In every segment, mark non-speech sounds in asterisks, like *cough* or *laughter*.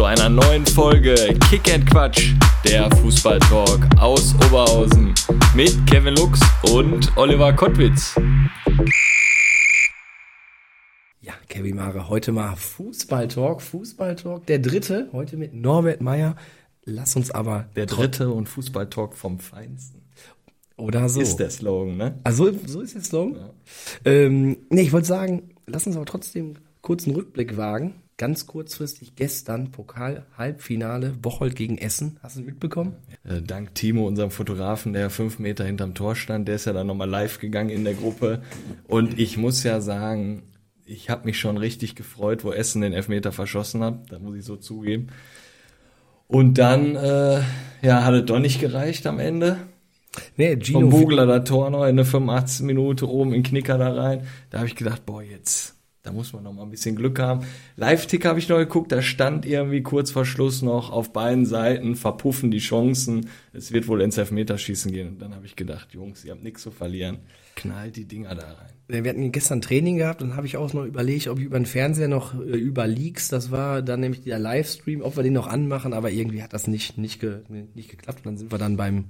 Zu einer neuen Folge Kick and Quatsch, der Fußballtalk aus Oberhausen mit Kevin Lux und Oliver Kottwitz. Ja, Kevin Mare, heute mal Fußballtalk, Fußballtalk, der dritte, heute mit Norbert Meyer. Lass uns aber Der dritte und Fußballtalk vom Feinsten. oder so. Ist der Slogan, ne? Also so ist der Slogan. Ähm, nee, ich wollte sagen, lass uns aber trotzdem kurz einen Rückblick wagen. Ganz kurzfristig gestern Pokal-Halbfinale Bocholt gegen Essen. Hast du mitbekommen? Äh, Dank Timo, unserem Fotografen, der fünf Meter hinterm Tor stand, der ist ja dann nochmal live gegangen in der Gruppe. Und ich muss ja sagen, ich habe mich schon richtig gefreut, wo Essen den Elfmeter verschossen hat. Da muss ich so zugeben. Und dann, äh, ja, hat es doch nicht gereicht am Ende. Nee, Vom Gino. Bugler da Tor noch in der 85. Minute oben in Knicker da rein. Da habe ich gedacht, boah, jetzt, da muss man noch mal ein bisschen Glück haben. Live-Tick habe ich noch geguckt, da stand irgendwie kurz vor Schluss noch auf beiden Seiten, verpuffen die Chancen. Es wird wohl ins Elfmeterschießen gehen. Und dann habe ich gedacht, Jungs, ihr habt nichts zu verlieren. Knallt die Dinger da rein. Wir hatten gestern Training gehabt und habe ich auch noch überlegt, ob ich über den Fernseher noch äh, über Leaks, das war dann nämlich der Livestream, ob wir den noch anmachen, aber irgendwie hat das nicht, nicht, ge, nicht geklappt. Und dann sind wir dann beim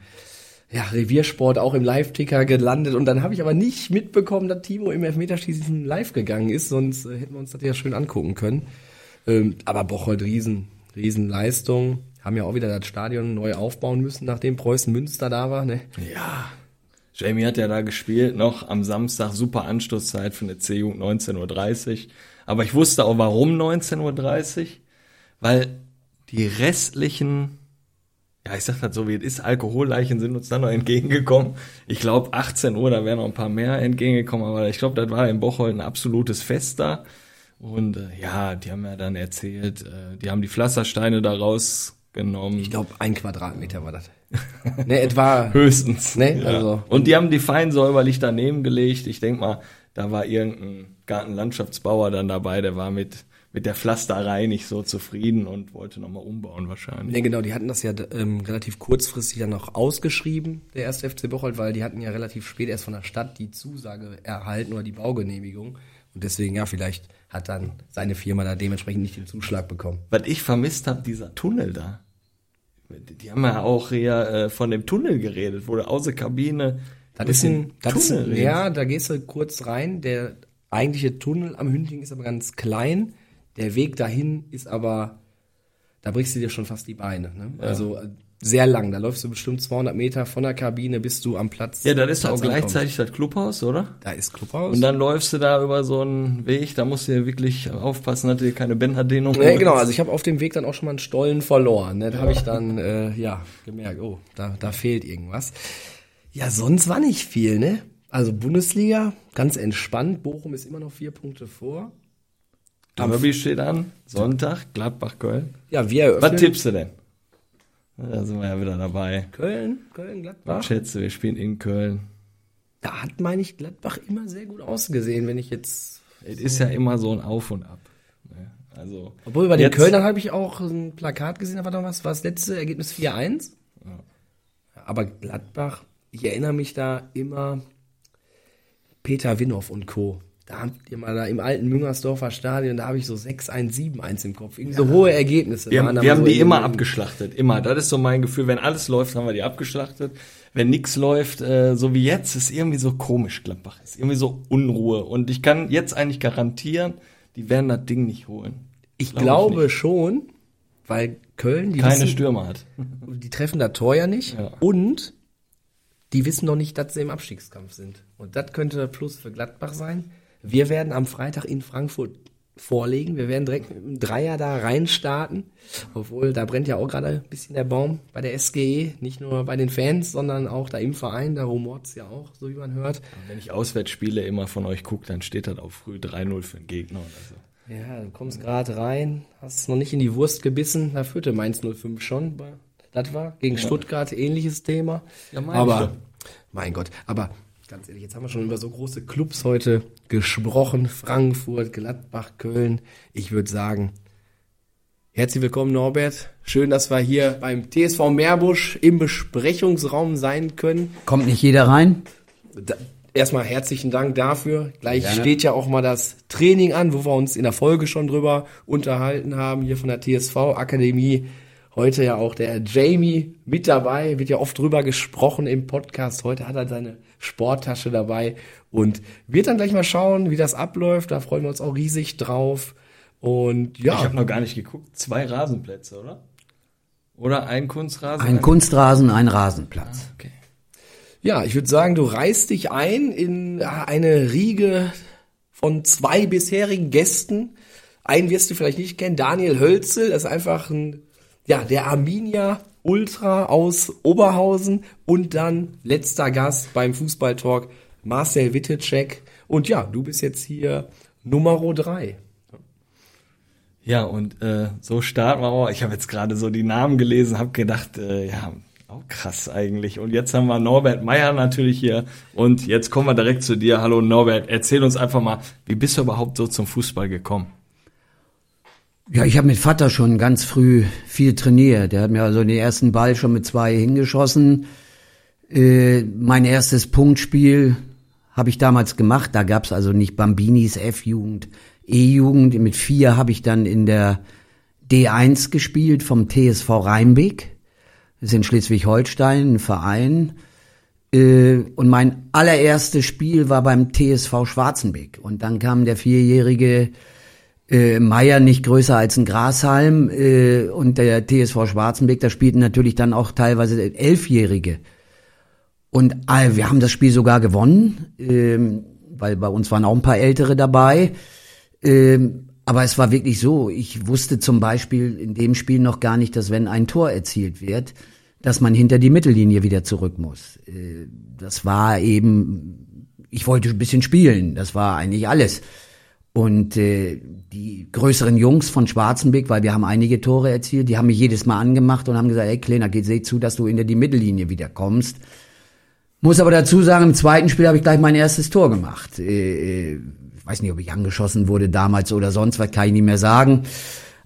ja, Reviersport auch im Live-Ticker gelandet und dann habe ich aber nicht mitbekommen, dass Timo im Elfmeterschießen live gegangen ist, sonst äh, hätten wir uns das ja schön angucken können. Ähm, aber Bocholt, riesen, riesen Leistung. Haben ja auch wieder das Stadion neu aufbauen müssen, nachdem Preußen Münster da war. Ne? Ja. Jamie hat ja da gespielt, noch am Samstag, super Anstoßzeit für eine C-Jugend 19.30 Uhr. Aber ich wusste auch, warum 19.30 Uhr, weil die restlichen, ja, ich sag das so wie es ist, Alkoholleichen sind uns dann noch entgegengekommen. Ich glaube, 18 Uhr, da wären noch ein paar mehr entgegengekommen, aber ich glaube, das war in Bocholt ein absolutes Fest da. Und äh, ja, die haben ja dann erzählt, äh, die haben die Pflastersteine da rausgenommen. Ich glaube, ein Quadratmeter war das. *laughs* ne, etwa. Höchstens. Ne, Ja. also- Und die haben die fein säuberlich daneben gelegt. Ich denk mal, da war irgendein Gartenlandschaftsbauer dann dabei, der war mit, mit der Pflasterei nicht so zufrieden und wollte nochmal umbauen wahrscheinlich. Ne, genau, die hatten das ja ähm, relativ kurzfristig dann noch ausgeschrieben, der erste FC Bocholt, weil die hatten ja relativ spät erst von der Stadt die Zusage erhalten oder die Baugenehmigung. Und deswegen, ja, vielleicht hat dann seine Firma da dementsprechend nicht den Zuschlag bekommen. Was ich vermisst habe, dieser Tunnel da. Die haben ja auch hier äh, von dem Tunnel geredet, wo du aus der Kabine Das ist ein, das ist Tunnel redest. ja, da gehst du kurz rein. Der eigentliche Tunnel am Hünding ist aber ganz klein. Der Weg dahin ist aber, da brichst du dir schon fast die Beine. Ne? Also äh, sehr lang. Da läufst du bestimmt 200 Meter von der Kabine bis du am Platz. Ja, das ist auch Platz ankommst. gleichzeitig das Clubhaus, oder? Da ist Clubhaus. Und dann läufst du da über so einen Weg, da musst du ja wirklich aufpassen, dass du dir keine Bänderdehnung Ja, genau, also ich habe auf dem Weg dann auch schon mal einen Stollen verloren. Ne? Da habe ich dann äh, ja gemerkt, oh, da, da fehlt irgendwas. Ja, sonst war nicht viel, ne? Also Bundesliga, ganz entspannt. Bochum ist immer noch vier Punkte vor. Derby steht an, Sonntag, Gladbach, Köln. Ja, wir eröffnen. Was tippst du denn? Da sind wir ja wieder dabei. Köln, Köln, Was Gladbach. schätze, wir spielen in Köln. Da hat, meine ich, Gladbach immer sehr gut ausgesehen, wenn ich jetzt. Es ist ja immer so ein Auf und Ab. ne? Also, Obwohl bei den Kölnern habe ich auch ein Plakat gesehen, da war doch was, war das letzte Ergebnis 4-1. Aber Gladbach, ich erinnere mich da immer Peter Winhoff und Co. Da habt ihr mal da im alten Müngersdorfer Stadion, da habe ich so 6-1, 7-1 im Kopf. Irgendwie so hohe Ergebnisse. Wir haben, da wir haben so die immer abgeschlachtet, immer. Das ist so mein Gefühl. Wenn alles läuft, haben wir die abgeschlachtet. Wenn nichts läuft, äh, so wie jetzt, ist irgendwie so komisch, Gladbach. Ist irgendwie so Unruhe. Und ich kann jetzt eigentlich garantieren, die werden das Ding nicht holen. Ich Glaub ich glaube nicht. schon, weil Köln, die Keine wissen, Stürmer hat. die treffen das Tor ja nicht. Ja. Und die wissen noch nicht, dass sie im Abstiegskampf sind. Und das könnte der Plus für Gladbach sein. Wir werden am Freitag in Frankfurt vorlegen. Wir werden direkt mit einem Dreier da reinstarten. Obwohl, da brennt ja auch gerade ein bisschen der Baum bei der SGE. Nicht nur bei den Fans, sondern auch da im Verein. Da rumort's ja auch, so wie man hört. Wenn ich Auswärtsspiele immer von euch gucke, dann steht das auch früh 3-0 für den Gegner so. Ja, du kommst gerade rein, hast noch nicht in die Wurst gebissen. Da führte Mainz 05 schon. Das war gegen Stuttgart ähnliches Thema. Ja, meine ich aber doch. mein Gott, aber ganz ehrlich, jetzt haben wir schon über so große Clubs heute gesprochen. Frankfurt, Gladbach, Köln. Ich würde sagen, herzlich willkommen Norbert. Schön, dass wir hier beim TSV Meerbusch im Besprechungsraum sein können. Kommt nicht jeder rein? Da, erstmal herzlichen Dank dafür. Gleich Gerne. steht ja auch mal das Training an, wo wir uns in der Folge schon drüber unterhalten haben, hier von der TSV Akademie. Heute ja auch der Jamie mit dabei, wird ja oft drüber gesprochen im Podcast. Heute hat er seine Sporttasche dabei und wird dann gleich mal schauen, wie das abläuft. Da freuen wir uns auch riesig drauf. Und ja. Ich habe noch gar nicht geguckt. Zwei Rasenplätze, oder? Oder ein Kunstrasen? Ein Kunstrasen, ein Rasenplatz. Ah, okay. Ja, ich würde sagen, du reißt dich ein in eine Riege von zwei bisherigen Gästen. Einen wirst du vielleicht nicht kennen, Daniel Hölzel, das ist einfach ein, ja, der Arminia Ultra aus Oberhausen und dann letzter Gast beim Fußballtalk Marcel Wittecek. Und ja, du bist jetzt hier Nummer drei. Ja, und äh, so starten wir auch. Ich habe jetzt gerade so die Namen gelesen, habe gedacht, äh, ja, auch krass eigentlich. Und jetzt haben wir Norbert Meyer natürlich hier. Und jetzt kommen wir direkt zu dir. Hallo Norbert, erzähl uns einfach mal, wie bist du überhaupt so zum Fußball gekommen? Ja, ich habe mit Vater schon ganz früh viel trainiert. Der hat mir also den ersten Ball schon mit zwei hingeschossen. Äh, mein erstes Punktspiel habe ich damals gemacht. Da gab's also nicht Bambinis, F-Jugend, E-Jugend. Mit vier habe ich dann in der D1 gespielt vom TSV Rheinbeck. Das ist in Schleswig-Holstein ein Verein. Äh, und mein allererstes Spiel war beim TSV Schwarzenbeck. Und dann kam der vierjährige äh, Meier nicht größer als ein Grashalm äh, und der TSV Schwarzenbeck, da spielten natürlich dann auch teilweise Elfjährige. Und äh, wir haben das Spiel sogar gewonnen, äh, weil bei uns waren auch ein paar Ältere dabei. Äh, aber es war wirklich so, ich wusste zum Beispiel in dem Spiel noch gar nicht, dass wenn ein Tor erzielt wird, dass man hinter die Mittellinie wieder zurück muss. Äh, das war eben, ich wollte ein bisschen spielen, das war eigentlich alles. Und äh, die größeren Jungs von Schwarzenbeck, weil wir haben einige Tore erzielt, die haben mich jedes Mal angemacht und haben gesagt, ey Kleiner, seh zu, dass du hinter die Mittellinie wieder kommst. Muss aber dazu sagen, im zweiten Spiel habe ich gleich mein erstes Tor gemacht. Äh, äh, ich weiß nicht, ob ich angeschossen wurde damals oder sonst was, kann ich nicht mehr sagen.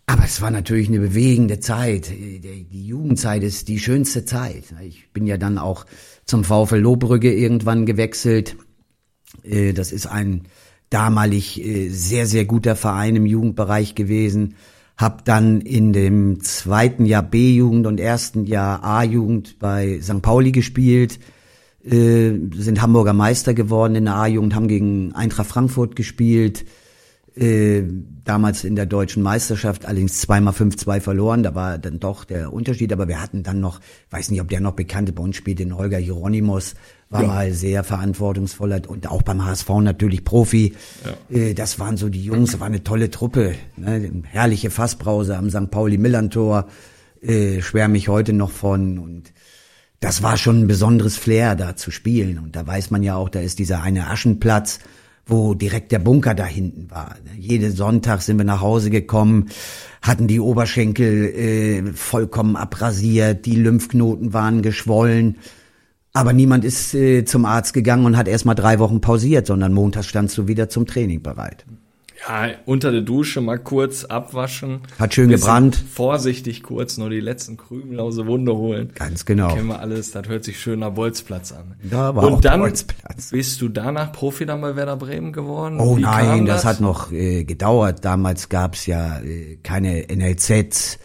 Aber es war natürlich eine bewegende Zeit. Äh, die Jugendzeit ist die schönste Zeit. Ich bin ja dann auch zum VfL Lohbrügge irgendwann gewechselt. Äh, das ist ein damalig äh, sehr, sehr guter Verein im Jugendbereich gewesen. Hab dann in dem zweiten Jahr B-Jugend und ersten Jahr A-Jugend bei St. Pauli gespielt, äh, sind Hamburger Meister geworden in der A-Jugend, haben gegen Eintracht Frankfurt gespielt, äh, damals in der deutschen Meisterschaft, allerdings zweimal 5-2 verloren, da war dann doch der Unterschied, aber wir hatten dann noch, weiß nicht, ob der noch bekannte bei uns spielt, den Holger Hieronymus, war ja. mal sehr verantwortungsvoller und auch beim HSV natürlich Profi. Ja. Äh, das waren so die Jungs, das war eine tolle Truppe, ne? herrliche Fassbrause am St. Pauli Millantor, äh, schwärme ich heute noch von und das war schon ein besonderes Flair da zu spielen und da weiß man ja auch, da ist dieser eine Aschenplatz, wo direkt der Bunker da hinten war. Jeden Sonntag sind wir nach Hause gekommen, hatten die Oberschenkel äh, vollkommen abrasiert, die Lymphknoten waren geschwollen. Aber niemand ist äh, zum Arzt gegangen und hat erstmal drei Wochen pausiert, sondern montags standst du wieder zum Training bereit. Ja, unter der Dusche mal kurz abwaschen. Hat schön gebrannt. Vorsichtig kurz nur die letzten Krümel aus der Wunde holen. Ganz genau. Kennen wir alles, das hört sich schön nach Bolzplatz an. Da war Und auch dann Bolzplatz. bist du danach Profi dann bei Werder Bremen geworden? Oh Wie nein, das? das? hat noch äh, gedauert. Damals gab's ja äh, keine NLZs.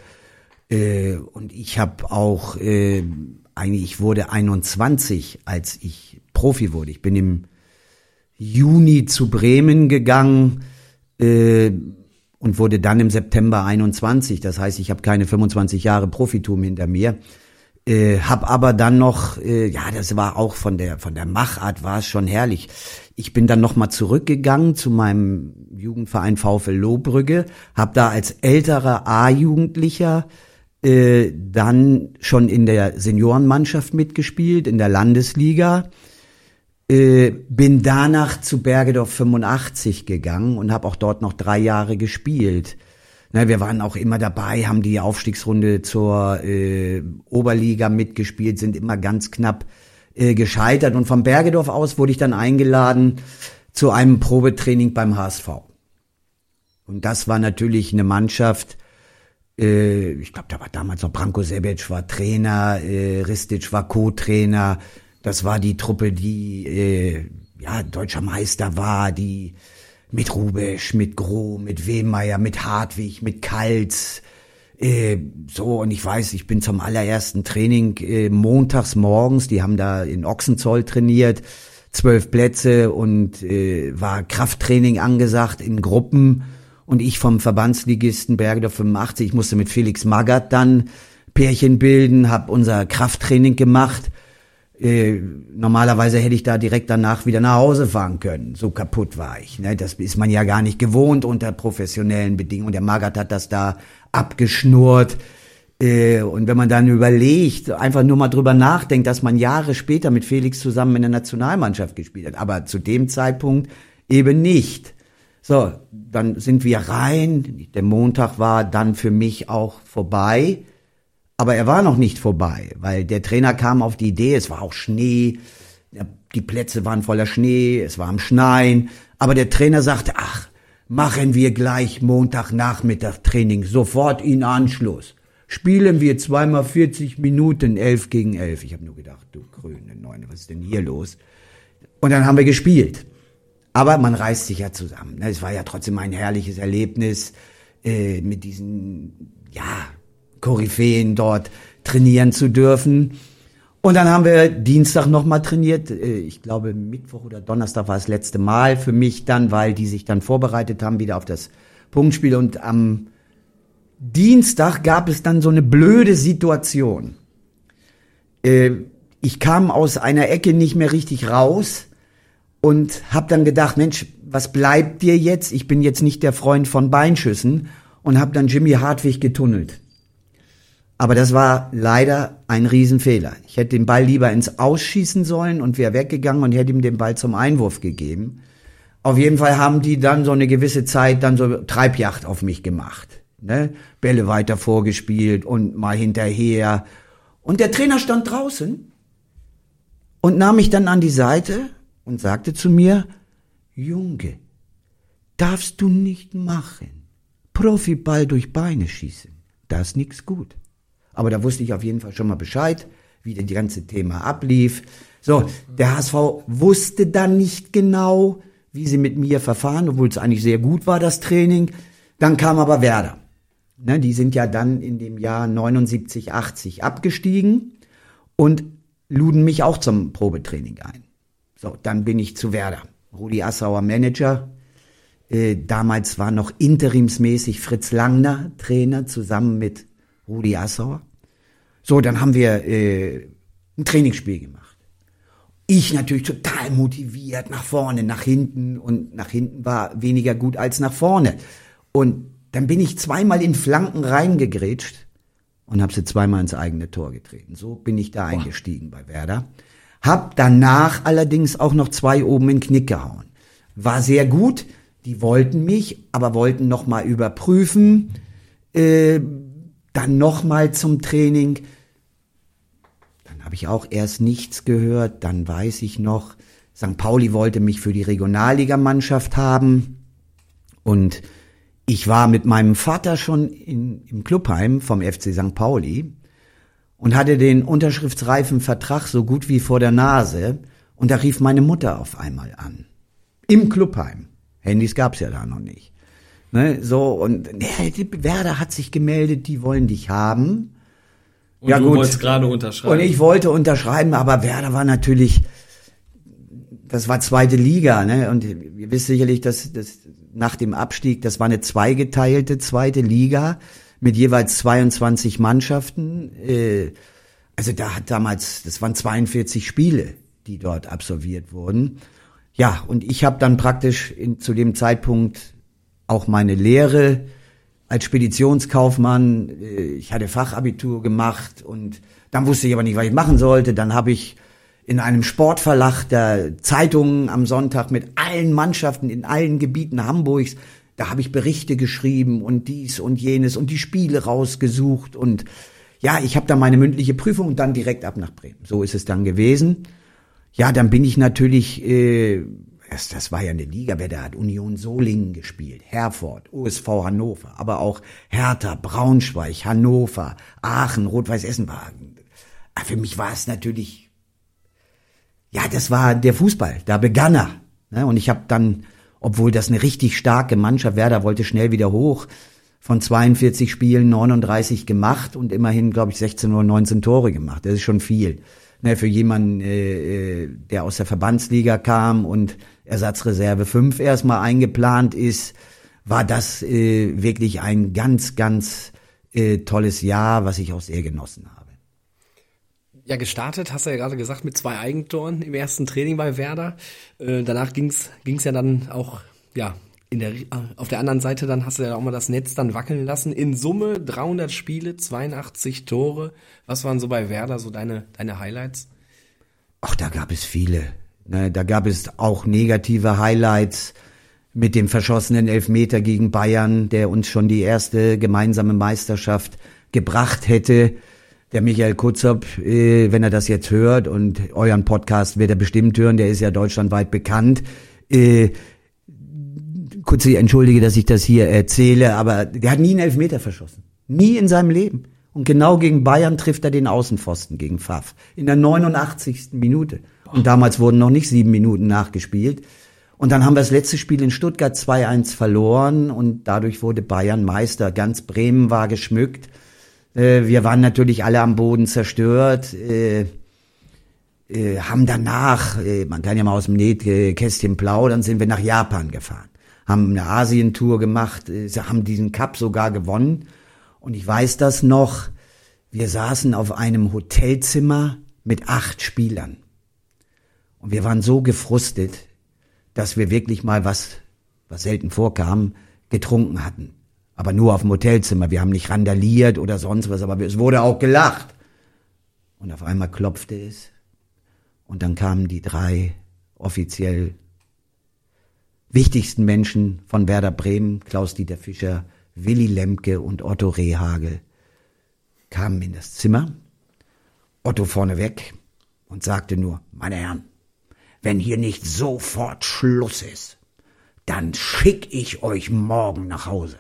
Äh, und ich habe auch, äh, eigentlich, ich wurde 21, als ich Profi wurde. Ich bin im Juni zu Bremen gegangen äh, und wurde dann im September 21. Das heißt, ich habe keine 25 Jahre Profitum hinter mir. Äh, hab aber dann noch, äh, ja, das war auch von der von der Machart war es schon herrlich. Ich bin dann noch mal zurückgegangen zu meinem Jugendverein VfL Lohbrügge, habe da als älterer A-Jugendlicher äh, dann schon in der Seniorenmannschaft mitgespielt in der Landesliga äh, bin danach zu Bergedorf 85 gegangen und habe auch dort noch drei Jahre gespielt. Na, wir waren auch immer dabei, haben die Aufstiegsrunde zur äh, Oberliga mitgespielt, sind immer ganz knapp äh, gescheitert. Und vom Bergedorf aus wurde ich dann eingeladen zu einem Probetraining beim HSV. Und das war natürlich eine Mannschaft, äh, ich glaube, da war damals noch Branko Sebec war Trainer, äh, Ristic war Co-Trainer. Das war die Truppe, die äh, ja deutscher Meister war, die mit Rubesch, mit Groh, mit Wehmeier, mit Hartwig, mit Kalz. Äh, so, und ich weiß, ich bin zum allerersten Training äh, montags morgens, die haben da in Ochsenzoll trainiert, zwölf Plätze und äh, war Krafttraining angesagt in Gruppen und ich vom Verbandsligisten Bergedorf 85, ich musste mit Felix Magath dann Pärchen bilden, habe unser Krafttraining gemacht. Äh, normalerweise hätte ich da direkt danach wieder nach Hause fahren können. So kaputt war ich. Ne? Das ist man ja gar nicht gewohnt unter professionellen Bedingungen. Der Magath hat das da abgeschnurrt. Äh, und wenn man dann überlegt, einfach nur mal drüber nachdenkt, dass man Jahre später mit Felix zusammen in der Nationalmannschaft gespielt hat, aber zu dem Zeitpunkt eben nicht. So, dann sind wir rein. Der Montag war dann für mich auch vorbei. Aber er war noch nicht vorbei, weil der Trainer kam auf die Idee, es war auch Schnee, die Plätze waren voller Schnee, es war am Schneien. Aber der Trainer sagte, ach, machen wir gleich Montagnachmittag Training, sofort in Anschluss. Spielen wir zweimal 40 Minuten, 11 gegen 11. Ich habe nur gedacht, du grüne Neune, was ist denn hier los? Und dann haben wir gespielt. Aber man reißt sich ja zusammen. Ne? Es war ja trotzdem ein herrliches Erlebnis, äh, mit diesen, ja, Koryphäen dort trainieren zu dürfen. Und dann haben wir Dienstag nochmal trainiert. Äh, ich glaube, Mittwoch oder Donnerstag war das letzte Mal für mich dann, weil die sich dann vorbereitet haben wieder auf das Punktspiel. Und am Dienstag gab es dann so eine blöde Situation. Äh, ich kam aus einer Ecke nicht mehr richtig raus und habe dann gedacht, Mensch, was bleibt dir jetzt? Ich bin jetzt nicht der Freund von Beinschüssen und habe dann Jimmy Hartwig getunnelt. Aber das war leider ein Riesenfehler. Ich hätte den Ball lieber ins Ausschießen sollen und wäre weggegangen und hätte ihm den Ball zum Einwurf gegeben. Auf jeden Fall haben die dann so eine gewisse Zeit dann so Treibjacht auf mich gemacht. Ne? Bälle weiter vorgespielt und mal hinterher. Und der Trainer stand draußen und nahm mich dann an die Seite und sagte zu mir, Junge, darfst du nicht machen. Profiball durch Beine schießen. Das ist nix gut. Aber da wusste ich auf jeden Fall schon mal Bescheid, wie die ganze Thema ablief. So, der HSV wusste dann nicht genau, wie sie mit mir verfahren, obwohl es eigentlich sehr gut war, das Training. Dann kam aber Werder. Ne, die sind ja dann in dem Jahr 79, 80 abgestiegen und luden mich auch zum Probetraining ein. So, dann bin ich zu Werder. Rudi Assauer Manager. Äh, damals war noch interimsmäßig Fritz Langner Trainer zusammen mit Rudi Assauer. So, dann haben wir äh, ein Trainingsspiel gemacht. Ich natürlich total motiviert, nach vorne, nach hinten und nach hinten war weniger gut als nach vorne. Und dann bin ich zweimal in Flanken reingegrätscht und habe sie zweimal ins eigene Tor getreten. So bin ich da Boah. eingestiegen bei Werder. Hab danach allerdings auch noch zwei oben in den Knick gehauen. War sehr gut. Die wollten mich, aber wollten noch mal überprüfen. Äh, dann noch mal zum Training habe ich auch erst nichts gehört. Dann weiß ich noch, St. Pauli wollte mich für die Regionalligamannschaft haben. Und ich war mit meinem Vater schon in, im Clubheim vom FC St. Pauli und hatte den unterschriftsreifen Vertrag so gut wie vor der Nase. Und da rief meine Mutter auf einmal an. Im Clubheim. Handys gab's ja da noch nicht. Ne, so, und ne, Werder hat sich gemeldet, die wollen dich haben. Und ja, du gut. wolltest gerade unterschreiben. Und ich wollte unterschreiben, aber Werder war natürlich, das war zweite Liga, ne? Und ihr wisst sicherlich, dass dass nach dem Abstieg, das war eine zweigeteilte zweite Liga mit jeweils 22 Mannschaften. Äh, also da hat damals, das waren 42 Spiele, die dort absolviert wurden. Ja, und ich habe dann praktisch in, zu dem Zeitpunkt auch meine Lehre als Speditionskaufmann, äh, ich hatte Fachabitur gemacht und dann wusste ich aber nicht, was ich machen sollte. Dann habe ich in einem Sportverlag der Zeitungen am Sonntag mit allen Mannschaften in allen Gebieten Hamburgs, da habe ich Berichte geschrieben und dies und jenes und die Spiele rausgesucht und ja, ich habe dann meine mündliche Prüfung und dann direkt ab nach Bremen. So ist es dann gewesen. ja, dann bin ich natürlich, äh, das, das war ja eine Liga, wer da hat Union Solingen gespielt, Herford, USV Hannover, aber auch Hertha, Braunschweig, Hannover, Aachen, Rot-Weiß Essen war. Für mich war es natürlich, ja, das war der Fußball, da begann er. Ne? Und ich habe dann, obwohl das eine richtig starke Mannschaft, Werder wollte schnell wieder hoch, von 42 Spielen 39 gemacht und immerhin, glaube ich, 16 oder 19 Tore gemacht. Das ist schon viel. Ne, für jemanden, äh, äh, der aus der Verbandsliga kam und Ersatzreserve 5 erstmal eingeplant ist, war das äh, wirklich ein ganz, ganz äh, tolles Jahr, was ich auch sehr genossen habe. Ja, gestartet, hast du ja gerade gesagt, mit zwei Eigentoren im ersten Training bei Werder. Äh, danach ging's ging's ja dann auch ja, in der, auf der anderen Seite dann hast du ja auch mal das Netz dann wackeln lassen. In Summe 300 Spiele, 82 Tore. Was waren so bei Werder so deine, deine Highlights? Ach, da gab es viele. Ne, da gab es auch negative Highlights mit dem verschossenen Elfmeter gegen Bayern, der uns schon die erste gemeinsame Meisterschaft gebracht hätte. Der Michael Kutzop, äh, wenn er das jetzt hört und euren Podcast wird er bestimmt hören, der ist ja deutschlandweit bekannt. Äh, kurz entschuldige, dass ich das hier erzähle, aber der hat nie einen Elfmeter verschossen. Nie in seinem Leben. Und genau gegen Bayern trifft er den Außenpfosten gegen Pfaff. In der 89. Minute. Und damals wurden noch nicht sieben Minuten nachgespielt. Und dann haben wir das letzte Spiel in Stuttgart 2-1 verloren und dadurch wurde Bayern Meister. Ganz Bremen war geschmückt. Äh, wir waren natürlich alle am Boden zerstört. Äh, äh, haben danach, man kann ja mal aus dem Nähkästchen plaudern, sind wir nach Japan gefahren haben eine Asientour gemacht, äh, haben diesen Cup sogar gewonnen. Und ich weiß das noch, wir saßen auf einem Hotelzimmer mit acht Spielern. Und wir waren so gefrustet, dass wir wirklich mal was, was selten vorkam, getrunken hatten. Aber nur auf dem Hotelzimmer. Wir haben nicht randaliert oder sonst was, aber es wurde auch gelacht. Und auf einmal klopfte es. Und dann kamen die drei offiziell wichtigsten Menschen von Werder Bremen, Klaus-Dieter Fischer, Willy Lemke und Otto Rehagel, kamen in das Zimmer, Otto vorneweg und sagte nur, meine Herren, wenn hier nicht sofort Schluss ist, dann schick ich euch morgen nach Hause.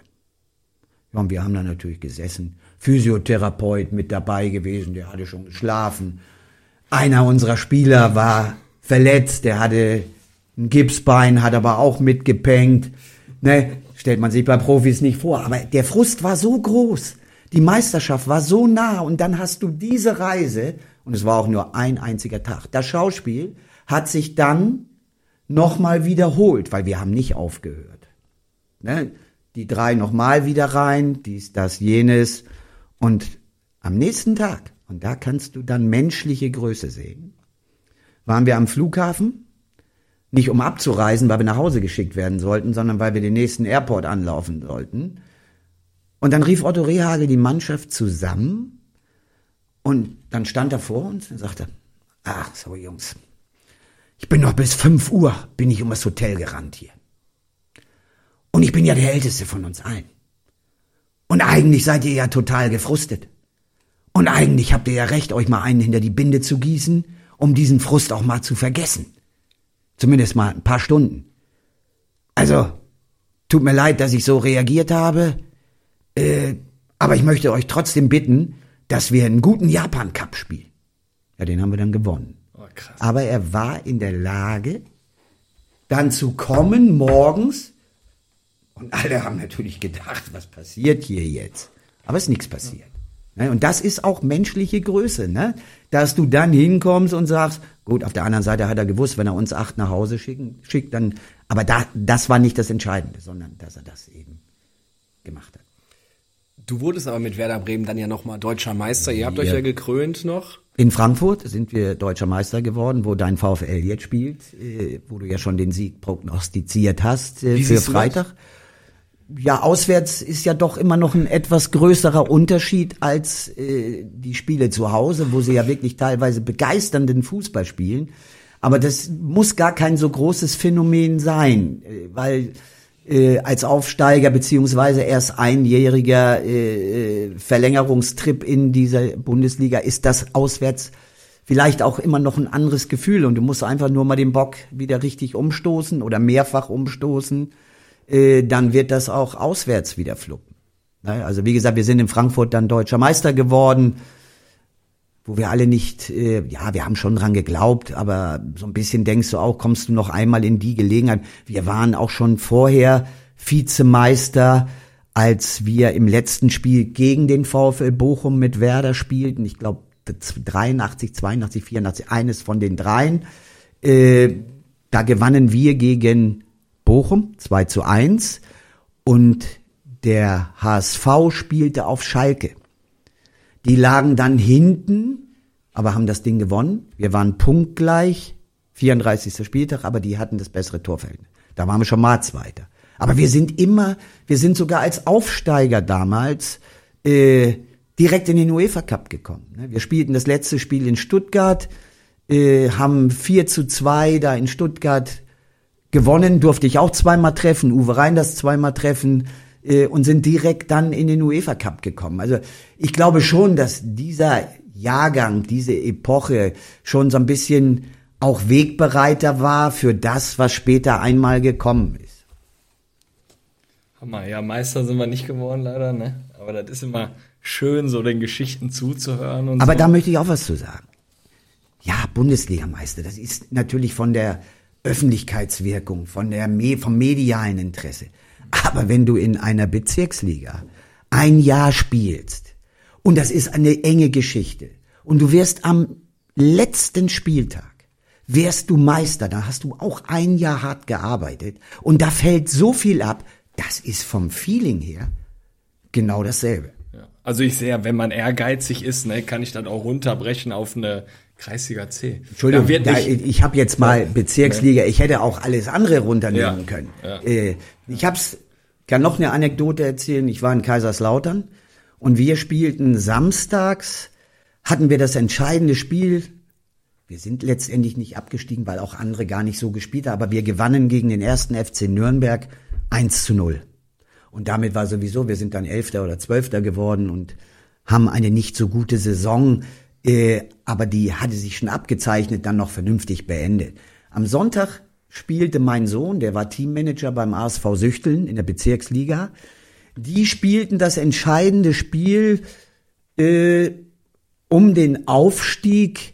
Ja, und wir haben da natürlich gesessen. Physiotherapeut mit dabei gewesen, der hatte schon geschlafen. Einer unserer Spieler war verletzt, der hatte ein Gipsbein, hat aber auch mitgepengt. Ne? Stellt man sich bei Profis nicht vor. Aber der Frust war so groß. Die Meisterschaft war so nah. Und dann hast du diese Reise, und es war auch nur ein einziger Tag. Das Schauspiel hat sich dann nochmal wiederholt, weil wir haben nicht aufgehört. Ne? Die drei nochmal wieder rein, dies, das, jenes. Und am nächsten Tag, und da kannst du dann menschliche Größe sehen, waren wir am Flughafen nicht um abzureisen, weil wir nach Hause geschickt werden sollten, sondern weil wir den nächsten Airport anlaufen sollten. Und dann rief Otto Rehagel die Mannschaft zusammen und dann stand er vor uns und sagte, ach so Jungs, ich bin noch bis fünf Uhr, bin ich um das Hotel gerannt hier. Und ich bin ja der Älteste von uns allen. Und eigentlich seid ihr ja total gefrustet. Und eigentlich habt ihr ja recht, euch mal einen hinter die Binde zu gießen, um diesen Frust auch mal zu vergessen. Zumindest mal ein paar Stunden. Also, tut mir leid, dass ich so reagiert habe. Äh, aber ich möchte euch trotzdem bitten, dass wir einen guten Japan-Cup spielen. Ja, den haben wir dann gewonnen. Oh. Aber er war in der Lage, dann zu kommen morgens. Und alle haben natürlich gedacht, was passiert hier jetzt? Aber es ist nichts passiert. Ne? Und das ist auch menschliche Größe, ne? dass du dann hinkommst und sagst, gut, auf der anderen Seite hat er gewusst, wenn er uns acht nach Hause schicken, schickt, dann, aber da, das war nicht das Entscheidende, sondern dass er das eben gemacht hat. Du wurdest aber mit Werder Bremen dann ja nochmal deutscher Meister. Ihr habt ja. euch ja gekrönt noch. In Frankfurt sind wir deutscher Meister geworden, wo dein VfL jetzt spielt, äh, wo du ja schon den Sieg prognostiziert hast äh, für Freitag. Das? Ja, auswärts ist ja doch immer noch ein etwas größerer Unterschied als äh, die Spiele zu Hause, wo sie ja wirklich teilweise begeisternden Fußball spielen. Aber das muss gar kein so großes Phänomen sein, äh, weil äh, als Aufsteiger beziehungsweise erst einjähriger äh, äh Verlängerungstrip in dieser Bundesliga ist das auswärts vielleicht auch immer noch ein anderes Gefühl und du musst einfach nur mal den Bock wieder richtig umstoßen oder mehrfach umstoßen, äh, dann wird das auch auswärts wieder fluppen. Ne? Also wie gesagt, wir sind in Frankfurt dann deutscher Meister geworden, wo wir alle nicht, äh, ja, wir haben schon dran geglaubt, aber so ein bisschen denkst du auch, kommst du noch einmal in die Gelegenheit. Wir waren auch schon vorher Vizemeister, als wir im letzten Spiel gegen den VfL Bochum mit Werder spielten. Ich glaube 83, 82, 84, eines von den dreien. Äh, da gewannen wir gegen Bochum 2 zu 1 und der HSV spielte auf Schalke. Die lagen dann hinten, aber haben das Ding gewonnen. Wir waren punktgleich, 34. Spieltag, aber die hatten das bessere Torverhältnis. Da waren wir schon mal Zweiter. Aber wir sind immer, wir sind sogar als Aufsteiger damals äh, direkt in den UEFA Cup gekommen. Ne? Wir spielten das letzte Spiel in Stuttgart, äh, haben 4 zu 2 da in Stuttgart gewonnen, durfte ich auch zweimal treffen, Uwe Reinders zweimal treffen äh, und sind direkt dann in den UEFA Cup gekommen. Also ich glaube schon, dass dieser Jahrgang, diese Epoche schon so ein bisschen auch Wegbereiter war für das, was später einmal gekommen ist. Hammer, ja, Meister sind wir nicht geworden leider, ne? Aber das ist immer schön, so den Geschichten zuzuhören und Aber so. da möchte ich auch was zu sagen. Ja, Bundesligameister, das ist natürlich von der Öffentlichkeitswirkung, von der vom medialen Interesse. Aber wenn du in einer Bezirksliga ein Jahr spielst und das ist eine enge Geschichte und du wirst am letzten Spieltag wärst du Meister, da hast du auch ein Jahr hart gearbeitet und da fällt so viel ab, das ist vom Feeling her genau dasselbe. Also ich sehe, wenn man ehrgeizig ist, ne, kann ich dann auch runterbrechen auf eine Kreisliga C. Entschuldigung, wird da, ich habe jetzt mal Bezirksliga, ich hätte auch alles andere runternehmen Ja, können. ja. Äh, ich hab's, kann noch eine Anekdote erzählen. Ich war in Kaiserslautern und wir spielten samstags, hatten wir das entscheidende Spiel. Wir sind letztendlich nicht abgestiegen, weil auch andere gar nicht so gespielt haben, aber wir gewannen gegen den ersten FC Nürnberg 1 zu 0. Und damit war sowieso, wir sind dann Elfter oder Zwölfter geworden und haben eine nicht so gute Saison, äh, aber die hatte sich schon abgezeichnet, dann noch vernünftig beendet. Am Sonntag spielte mein Sohn, der war Teammanager beim ASV Süchteln in der Bezirksliga. Die spielten das entscheidende Spiel äh, um den Aufstieg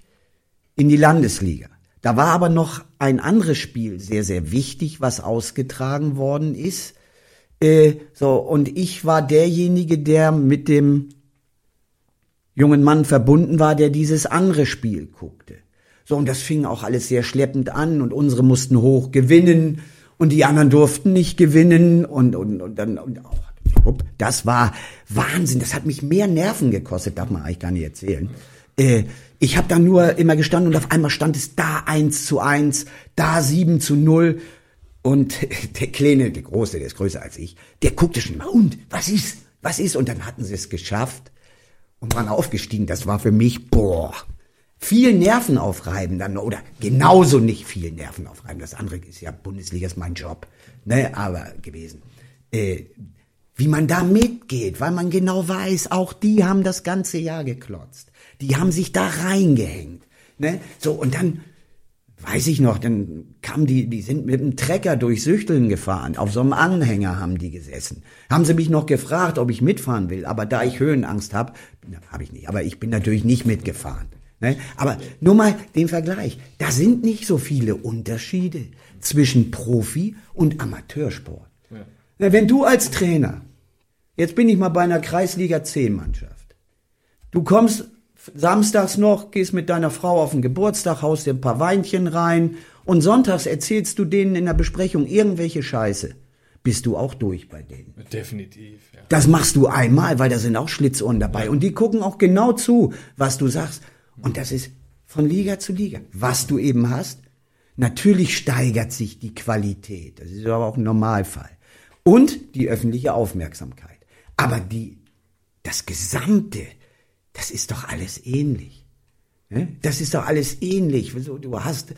in die Landesliga. Da war aber noch ein anderes Spiel sehr, sehr wichtig, was ausgetragen worden ist. Äh, so, und ich war derjenige, der mit dem jungen Mann verbunden war, der dieses andere Spiel guckte. So, und das fing auch alles sehr schleppend an und unsere mussten hoch gewinnen und die anderen durften nicht gewinnen und, und, und dann, und, oh, das war Wahnsinn, das hat mich mehr Nerven gekostet, darf man eigentlich gar nicht erzählen. Äh, ich habe da nur immer gestanden und auf einmal stand es da eins zu eins, da sieben zu null und *laughs* der Kleine, der Große, der ist größer als ich, der guckte schon immer, und, was ist, was ist? Und dann hatten sie es geschafft und waren aufgestiegen. Das war für mich, boah, viel Nerven aufreiben dann, oder genauso nicht viel Nerven aufreiben. Das andere ist ja, Bundesliga ist mein Job, ne, aber gewesen. Äh, wie man da mitgeht, weil man genau weiß, auch die haben das ganze Jahr geklotzt. Die haben sich da reingehängt. Ne? So, und dann weiß ich noch, dann kamen die, die sind mit dem Trecker durch Süchteln gefahren. Auf so einem Anhänger haben die gesessen. Haben sie mich noch gefragt, ob ich mitfahren will. Aber da ich Höhenangst habe, habe ich nicht. Aber ich bin natürlich nicht mitgefahren. Ne? Aber nur mal den Vergleich. Da sind nicht so viele Unterschiede zwischen Profi und Amateursport. Ja. Wenn du als Trainer, jetzt bin ich mal bei einer Kreisliga C-Mannschaft, du kommst samstags noch, gehst mit deiner Frau auf den Geburtstag, haust dir ein paar Weinchen rein und sonntags erzählst du denen in der Besprechung irgendwelche Scheiße. Bist du auch durch bei denen? definitiv, ja. Das machst du einmal, weil da sind auch Schlitzohren dabei und die gucken auch genau zu, was du sagst. Und das ist von Liga zu Liga. Was du eben hast, natürlich steigert sich die Qualität. Das ist aber auch ein Normalfall. Und die öffentliche Aufmerksamkeit. Aber die, das Gesamte, das ist doch alles ähnlich. Ne? Das ist doch alles ähnlich. Du hast,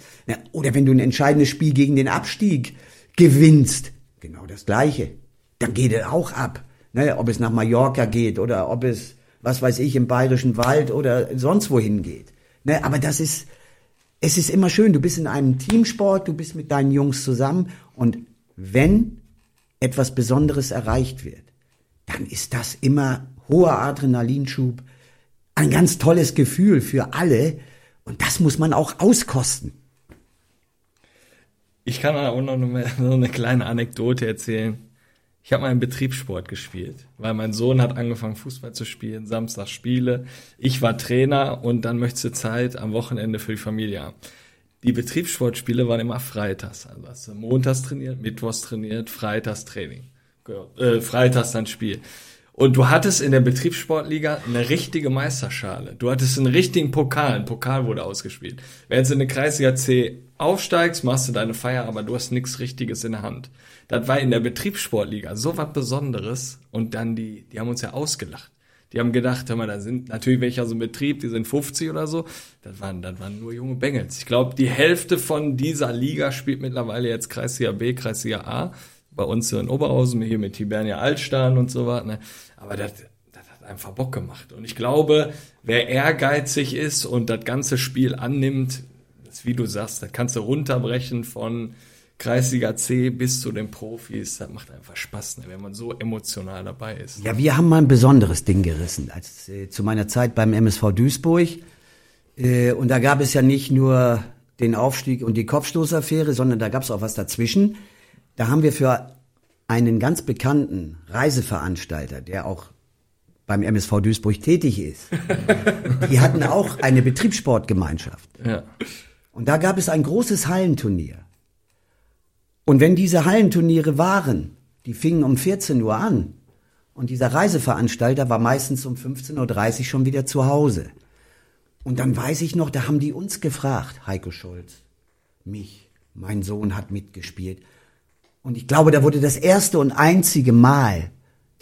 oder wenn du ein entscheidendes Spiel gegen den Abstieg gewinnst, genau das Gleiche. Dann geht es auch ab. Ne? Ob es nach Mallorca geht oder ob es, was weiß ich, im Bayerischen Wald oder sonst wohin geht. Ne, aber das ist, es ist immer schön. Du bist in einem Teamsport, du bist mit deinen Jungs zusammen und wenn etwas Besonderes erreicht wird, dann ist das immer hoher Adrenalinschub, ein ganz tolles Gefühl für alle und das muss man auch auskosten. Ich kann auch *laughs* noch eine kleine Anekdote erzählen. Ich habe mal im Betriebssport gespielt, weil mein Sohn hat angefangen Fußball zu spielen, Samstag Spiele. Ich war Trainer und dann möchte Zeit am Wochenende für die Familie haben. Die Betriebssportspiele waren immer freitags. Also hast du montags trainiert, mittwochs trainiert, freitags Training. Äh, freitags dann Spiel. Und du hattest in der Betriebssportliga eine richtige Meisterschale. Du hattest einen richtigen Pokal. Ein Pokal wurde ausgespielt. Wenn du in der Kreisliga C aufsteigst, machst du deine Feier, aber du hast nichts Richtiges in der Hand. Das war in der Betriebssportliga so was Besonderes. Und dann die, die haben uns ja ausgelacht. Die haben gedacht, hör mal, da sind natürlich welche aus dem Betrieb, die sind 50 oder so. Das waren, das waren nur junge Bengels. Ich glaube, die Hälfte von dieser Liga spielt mittlerweile jetzt Kreisliga B, Kreisliga A. Bei uns in Oberhausen, hier mit Hibernia Altstein und so was. Ne? Aber das, das hat einfach Bock gemacht. Und ich glaube, wer ehrgeizig ist und das ganze Spiel annimmt, das, wie du sagst, das kannst du runterbrechen von Kreisliga C bis zu den Profis. Das macht einfach Spaß, ne, wenn man so emotional dabei ist. Ja, wir haben mal ein besonderes Ding gerissen. Als, äh, zu meiner Zeit beim MSV Duisburg. Äh, und da gab es ja nicht nur den Aufstieg und die Kopfstoßaffäre, sondern da gab es auch was dazwischen. Da haben wir für einen ganz bekannten Reiseveranstalter, der auch beim MSV Duisburg tätig ist. *laughs* Die hatten auch eine Betriebssportgemeinschaft. Ja. Und da gab es ein großes Hallenturnier. Und wenn diese Hallenturniere waren, die fingen um 14 Uhr an und dieser Reiseveranstalter war meistens um 15.30 Uhr schon wieder zu Hause. Und dann weiß ich noch, da haben die uns gefragt, Heiko Scholz, mich, mein Sohn hat mitgespielt. Und ich glaube, da wurde das erste und einzige Mal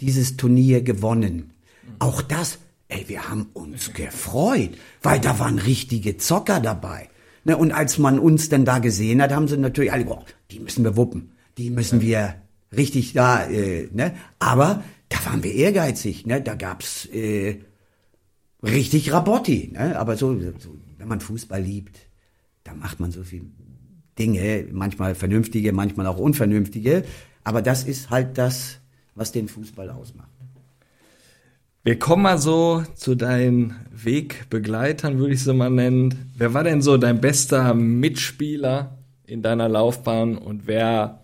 dieses Turnier gewonnen. Auch das, ey, wir haben uns gefreut, weil da waren richtige Zocker dabei. Ne, und als man uns dann da gesehen hat, haben sie natürlich alle, boah, die müssen wir wuppen, die müssen wir richtig da, äh, ne? Aber da waren wir ehrgeizig, ne? Da gab's äh, richtig Rabotti, ne? Aber so, so, wenn man Fußball liebt, da macht man so viel Dinge, manchmal vernünftige, manchmal auch unvernünftige. Aber das ist halt das, was den Fußball ausmacht. Wir kommen mal so zu deinen Wegbegleitern, würde ich sie mal nennen. Wer war denn so dein bester Mitspieler in deiner Laufbahn und wer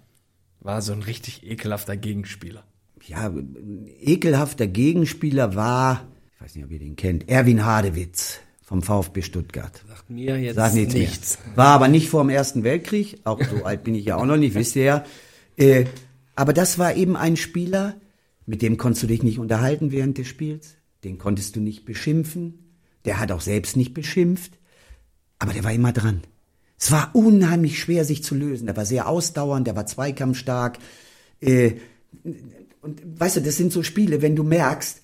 war so ein richtig ekelhafter Gegenspieler? Ja, ein ekelhafter Gegenspieler war, ich weiß nicht, ob ihr den kennt, Erwin Hadewitz vom VfB Stuttgart. Sagt mir jetzt Sagt nichts. nichts. War aber nicht vor dem Ersten Weltkrieg, auch so alt bin ich ja auch noch nicht, wisst ihr ja. Äh, aber das war eben ein Spieler, mit dem konntest du dich nicht unterhalten während des Spiels, den konntest du nicht beschimpfen, der hat auch selbst nicht beschimpft, aber der war immer dran. Es war unheimlich schwer, sich zu lösen. Der war sehr ausdauernd, der war zweikampfstark. Äh, und weißt du, das sind so Spiele, wenn du merkst,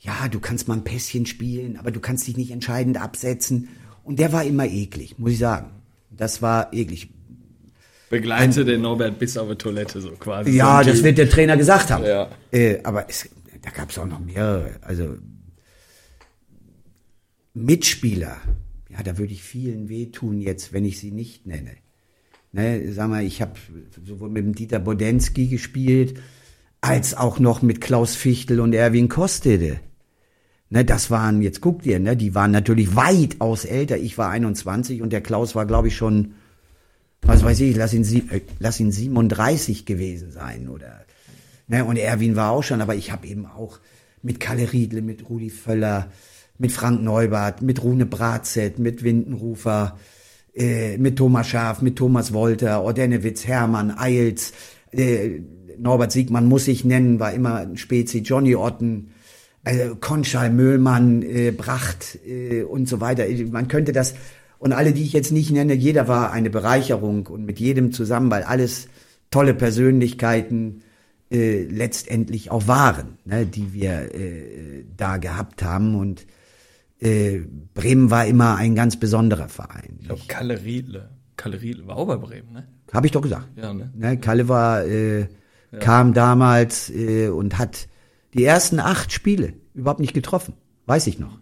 ja, du kannst mal ein Pässchen spielen, aber du kannst dich nicht entscheidend absetzen. Und der war immer eklig, muss ich sagen. Das war eklig. Begleite den Norbert bis auf die Toilette, so quasi. Ja, so das wird der Trainer gesagt haben. Ja. Äh, aber es, da gab es auch noch mehrere. Also Mitspieler, ja, da würde ich vielen wehtun jetzt, wenn ich sie nicht nenne. Ne, sag mal, ich habe sowohl mit dem Dieter Bodensky gespielt, als auch noch mit Klaus Fichtel und Erwin Kostede. Ne, das waren, jetzt guckt ihr, ne, die waren natürlich weitaus älter. Ich war 21 und der Klaus war, glaube ich, schon, was weiß ich, lass ihn, äh, lass ihn 37 gewesen sein oder, ne, und Erwin war auch schon, aber ich habe eben auch mit Kalle Riedle, mit Rudi Völler, mit Frank Neubart, mit Rune Bratzett, mit Windenrufer, äh, mit Thomas Schaf, mit Thomas Wolter, Ordenewitz, Hermann, Eils, äh, Norbert Siegmann muss ich nennen, war immer ein Spezi, Johnny Otten, äh, Konschal, Möhlmann, äh, Bracht äh, und so weiter. Man könnte das, und alle, die ich jetzt nicht nenne, jeder war eine Bereicherung und mit jedem zusammen, weil alles tolle Persönlichkeiten äh, letztendlich auch waren, ne, die wir äh, da gehabt haben. Und äh, Bremen war immer ein ganz besonderer Verein. Ich glaube, Kalle Riedle. Kalle Riedle war auch bei Bremen, ne? Habe ich doch gesagt. Ja, ne? Ne, Kalle war, äh, kam damals äh, und hat die ersten acht Spiele überhaupt nicht getroffen. Weiß ich noch.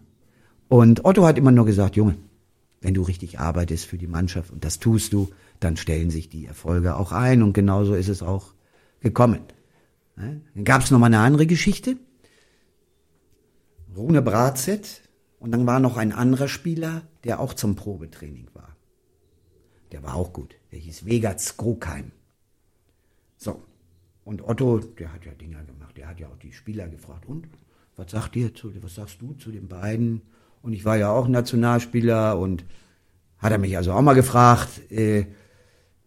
Und Otto hat immer nur gesagt, Junge, wenn du richtig arbeitest für die Mannschaft und das tust du, dann stellen sich die Erfolge auch ein und genauso ist es auch gekommen. Ne? Dann gab es noch mal eine andere Geschichte. Rune Bratzett und dann war noch ein anderer Spieler, der auch zum Probetraining war. Der war auch gut. Der hieß Vegat Skrokheim. So. Und Otto, der hat ja Dinger gemacht. Der hat ja auch die Spieler gefragt. Und was sagt ihr zu, was sagst du zu den beiden? Und ich war ja auch Nationalspieler und hat er mich also auch mal gefragt, äh,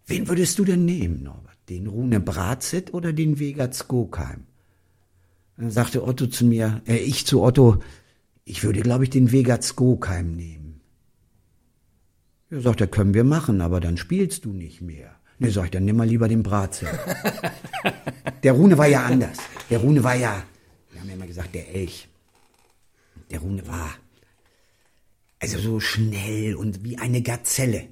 wen würdest du denn nehmen, Norbert? Den Rune Bratzett oder den Vegat Skokheim? Dann sagte Otto zu mir, äh, ich zu Otto, ich würde, glaube ich, den Vegat Skokheim nehmen. Er, können wir machen, aber dann spielst du nicht mehr. Ne, sag ich, dann nimm mal lieber den Bratzett. der Rune war ja anders. Der Rune war ja, wir haben ja immer gesagt, der Elch. Der Rune war also so schnell und wie eine Gazelle.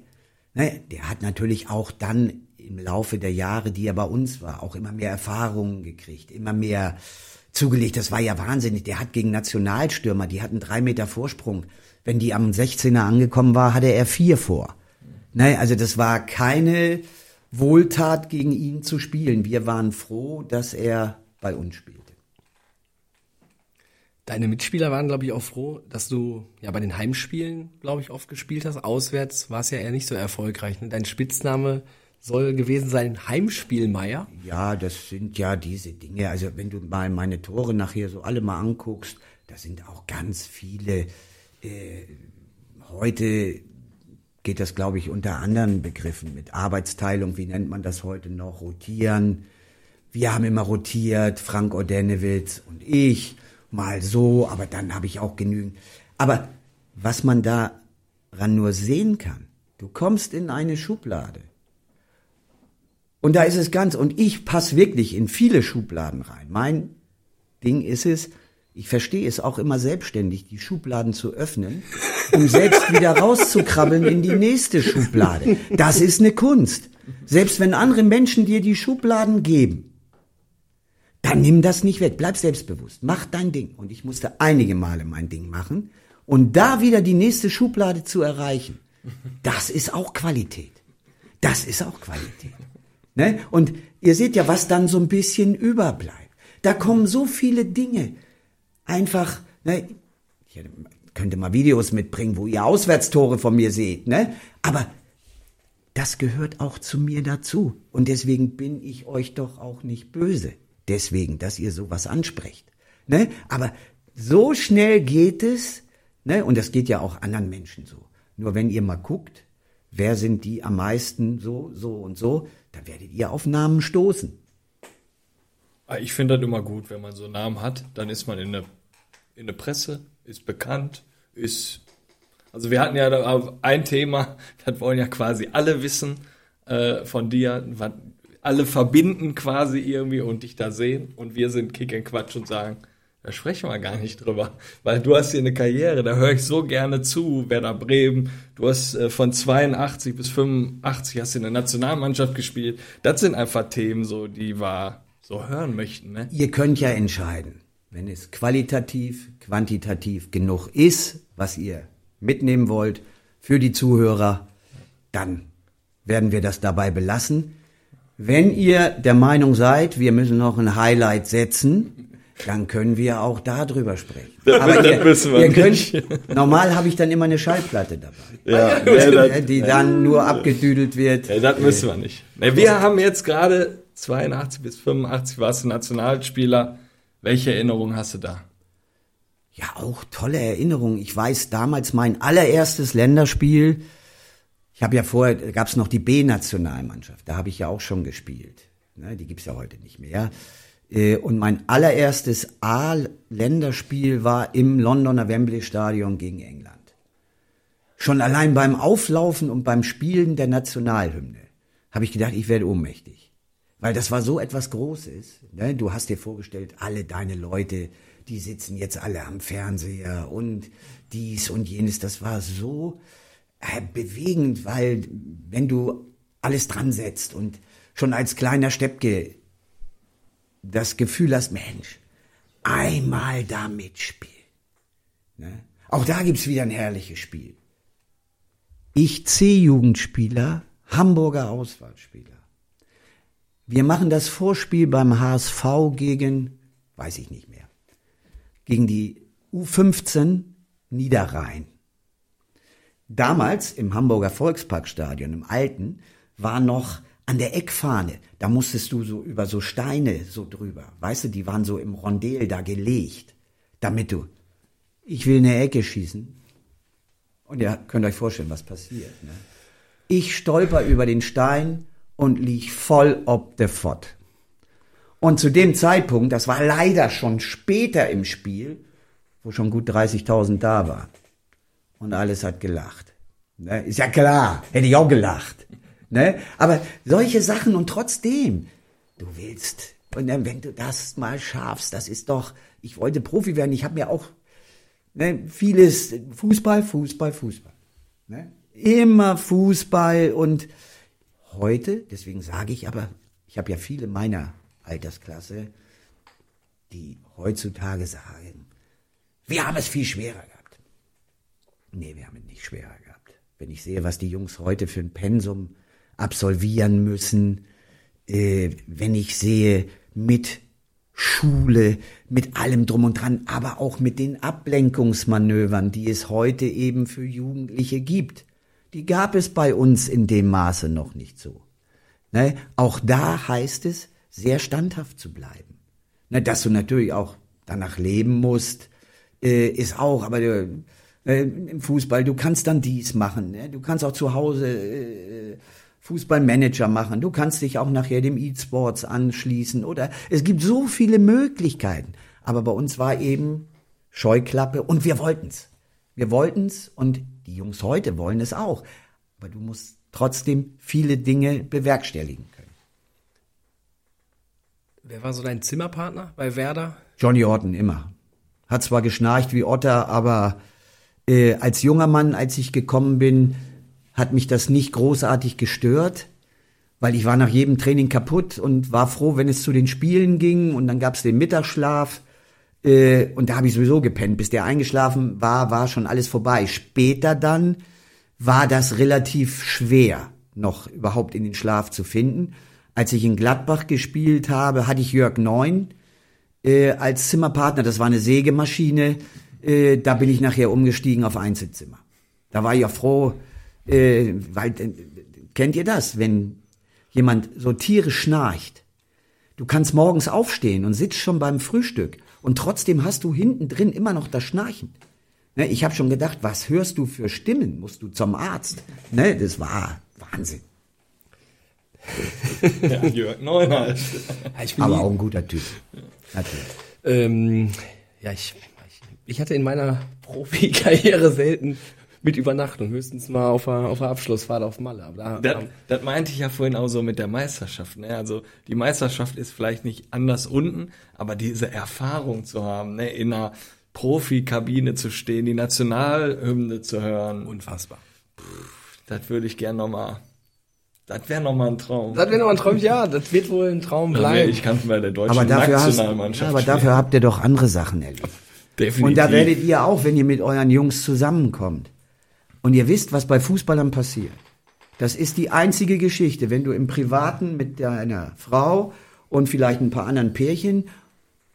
Ne, der hat natürlich auch dann im Laufe der Jahre, die er bei uns war, auch immer mehr Erfahrungen gekriegt, immer mehr zugelegt. Das war ja wahnsinnig. Der hat gegen Nationalstürmer, die hatten drei Meter Vorsprung. Wenn die am 16er angekommen war, hatte er vier vor. Ne, also das war keine Wohltat gegen ihn zu spielen. Wir waren froh, dass er bei uns spielte. Deine Mitspieler waren, glaube ich, auch froh, dass du ja bei den Heimspielen, glaube ich, oft gespielt hast. Auswärts war es ja eher nicht so erfolgreich. Ne? Dein Spitzname soll gewesen sein Heimspielmeier. Ja, das sind ja diese Dinge. Also wenn du mal meine Tore nachher so alle mal anguckst, da sind auch ganz viele. Äh, heute geht das, glaube ich, unter anderen Begriffen mit Arbeitsteilung. Wie nennt man das heute noch? Rotieren. Wir haben immer rotiert, Frank Ordenewitz und ich mal so, aber dann habe ich auch genügend. Aber was man daran nur sehen kann, du kommst in eine Schublade. Und da ist es ganz, und ich passe wirklich in viele Schubladen rein. Mein Ding ist es, ich verstehe es auch immer selbstständig, die Schubladen zu öffnen, um selbst wieder rauszukrabbeln in die nächste Schublade. Das ist eine Kunst. Selbst wenn andere Menschen dir die Schubladen geben, dann nimm das nicht weg. Bleib selbstbewusst. Mach dein Ding. Und ich musste einige Male mein Ding machen. Und da wieder die nächste Schublade zu erreichen, das ist auch Qualität. Das ist auch Qualität. Ne? Und ihr seht ja, was dann so ein bisschen überbleibt. Da kommen so viele Dinge. Einfach, ne? ich könnte mal Videos mitbringen, wo ihr Auswärtstore von mir seht, ne? Aber das gehört auch zu mir dazu. Und deswegen bin ich euch doch auch nicht böse deswegen, dass ihr sowas ansprecht. Ne? Aber so schnell geht es, ne? und das geht ja auch anderen Menschen so. Nur wenn ihr mal guckt, wer sind die am meisten so, so und so, dann werdet ihr auf Namen stoßen. Ah, ich finde das immer gut, wenn man so Namen hat, dann ist man in der, in der Presse, ist bekannt, ist. Also wir hatten ja ein Thema, *laughs* das wollen ja quasi alle wissen äh, von dir, alle verbinden quasi irgendwie und dich da sehen und wir sind Kick and Quatsch und sagen, da sprechen wir gar nicht drüber, *laughs* weil du hast hier eine Karriere, da höre ich so gerne zu, Werder Bremen, du hast äh, von 82 bis 85 hast in der Nationalmannschaft gespielt, das sind einfach Themen so, die wir so hören möchten. Ne? Ihr könnt ja entscheiden, wenn es qualitativ, quantitativ genug ist, was ihr mitnehmen wollt für die Zuhörer, dann werden wir das dabei belassen. Wenn ihr der Meinung seid, wir müssen noch ein Highlight setzen, dann können wir auch darüber sprechen. Aber ihr, ihr könnt, normal habe ich dann immer eine Schallplatte dabei. Ja, ja die dann nur abgedüdelt wird. Ja, das müssen wir nicht. Wir haben jetzt gerade 82 bis 85 warst du Nationalspieler. Welche Erinnerungen hast du da? Ja, auch tolle Erinnerungen. Ich weiß damals mein allererstes Länderspiel ich habe ja vorher, gab es noch die B-Nationalmannschaft, da habe ich ja auch schon gespielt. Ne, die gibt's ja heute nicht mehr. Äh, und mein allererstes A-Länderspiel war im Londoner Wembley Stadion gegen England. Schon allein beim Auflaufen und beim Spielen der Nationalhymne habe ich gedacht, ich werde ohnmächtig. Weil das war so etwas Großes. Ne? Du hast dir vorgestellt, alle deine Leute, die sitzen jetzt alle am Fernseher und dies und jenes. Das war so äh, bewegend, weil wenn du alles dran setzt und schon als kleiner Steppke das Gefühl hast, Mensch, einmal da mitspielen. Ne? Auch da gibt's wieder ein herrliches Spiel. Ich C-Jugendspieler, Hamburger Auswahlspieler. Wir machen das Vorspiel beim HSV gegen, weiß ich nicht mehr, gegen die U15 Niederrhein. Damals im Hamburger Volksparkstadion, im Alten, war noch an der Eckfahne, da musstest du so über so Steine so drüber. Weißt du, die waren so im Rondel da gelegt, damit du, ich will eine Ecke schießen. Und ihr könnt euch vorstellen, was passiert. Ne? Ich stolper über den Stein und lieg voll ob der Fott. Und zu dem Zeitpunkt, das war leider schon später im Spiel, wo schon gut 30.000 da waren. Und alles hat gelacht. Ne? Ist ja klar, hätte ich auch gelacht. Ne? Aber solche Sachen und trotzdem, du willst, und dann, wenn du das mal schaffst, das ist doch, ich wollte Profi werden, ich habe mir auch ne, vieles, Fußball, Fußball, Fußball. Ne? Immer Fußball und heute, deswegen sage ich aber, ich habe ja viele meiner Altersklasse, die heutzutage sagen, wir haben es viel schwerer gehabt. Nee, wir haben es nicht schwerer gehabt. Wenn ich sehe, was die Jungs heute für ein Pensum absolvieren müssen, äh, wenn ich sehe, mit Schule, mit allem drum und dran, aber auch mit den Ablenkungsmanövern, die es heute eben für Jugendliche gibt. Die gab es bei uns in dem Maße noch nicht so. Ne? Auch da heißt es, sehr standhaft zu bleiben. Ne? Dass du natürlich auch danach leben musst, äh, ist auch, aber äh, im Fußball, du kannst dann dies machen. Ne? Du kannst auch zu Hause äh, Fußballmanager machen. Du kannst dich auch nachher dem E-Sports anschließen oder es gibt so viele Möglichkeiten. Aber bei uns war eben Scheuklappe und wir wollten's. Wir wollten's und die Jungs heute wollen es auch. Aber du musst trotzdem viele Dinge bewerkstelligen können. Wer war so dein Zimmerpartner bei Werder? Johnny Orton immer. Hat zwar geschnarcht wie Otter, aber äh, als junger Mann, als ich gekommen bin, hat mich das nicht großartig gestört, weil ich war nach jedem Training kaputt und war froh, wenn es zu den Spielen ging und dann gab es den Mittagsschlaf äh, und da habe ich sowieso gepennt. Bis der eingeschlafen war, war schon alles vorbei. Später dann war das relativ schwer, noch überhaupt in den Schlaf zu finden. Als ich in Gladbach gespielt habe, hatte ich Jörg Neun äh, als Zimmerpartner. Das war eine Sägemaschine. Äh, da bin ich nachher umgestiegen auf Einzelzimmer. Da war ich ja froh, äh, weil, äh, kennt ihr das, wenn jemand so tierisch schnarcht? Du kannst morgens aufstehen und sitzt schon beim Frühstück und trotzdem hast du hinten drin immer noch das Schnarchen. Ne, ich habe schon gedacht, was hörst du für Stimmen? Musst du zum Arzt? Ne, das war Wahnsinn. Ja, Jörg bin Aber auch ein guter Typ. Natürlich. Ähm, ja, ich, ich, ich hatte in meiner Profikarriere selten mit Übernachtung, höchstens mal auf der, auf der Abschlussfahrt auf Malle. Aber da, Das, das meinte ich ja vorhin auch so mit der Meisterschaft. Ne? Also die Meisterschaft ist vielleicht nicht anders unten, aber diese Erfahrung zu haben, ne? in einer Profikabine zu stehen, die Nationalhymne zu hören, unfassbar. das würde ich gern nochmal. Das wäre nochmal ein Traum. Das wäre noch ein Traum, ja, das wird wohl ein Traum wär bleiben. ich kann bei der deutschen Aber dafür, hast, Nationalmannschaft ja, aber spielen. dafür habt ihr doch andere Sachen erlebt. Definitiv. Und da werdet ihr auch, wenn ihr mit euren Jungs zusammenkommt und ihr wisst, was bei Fußballern passiert. Das ist die einzige Geschichte, wenn du im Privaten mit deiner Frau und vielleicht ein paar anderen Pärchen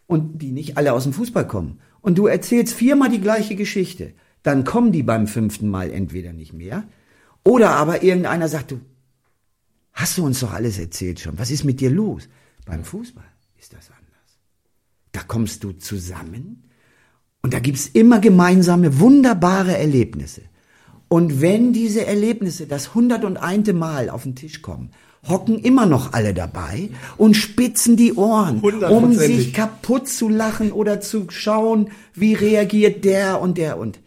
und die nicht alle aus dem Fußball kommen und du erzählst viermal die gleiche Geschichte, dann kommen die beim fünften Mal entweder nicht mehr oder aber irgendeiner sagt, du hast du uns doch alles erzählt schon, was ist mit dir los? Beim Fußball ist das anders. Da kommst du zusammen und da gibt's immer gemeinsame, wunderbare Erlebnisse. Und wenn diese Erlebnisse das 101. Mal auf den Tisch kommen, hocken immer noch alle dabei und spitzen die Ohren, um sich kaputt zu lachen oder zu schauen, wie reagiert der und der und.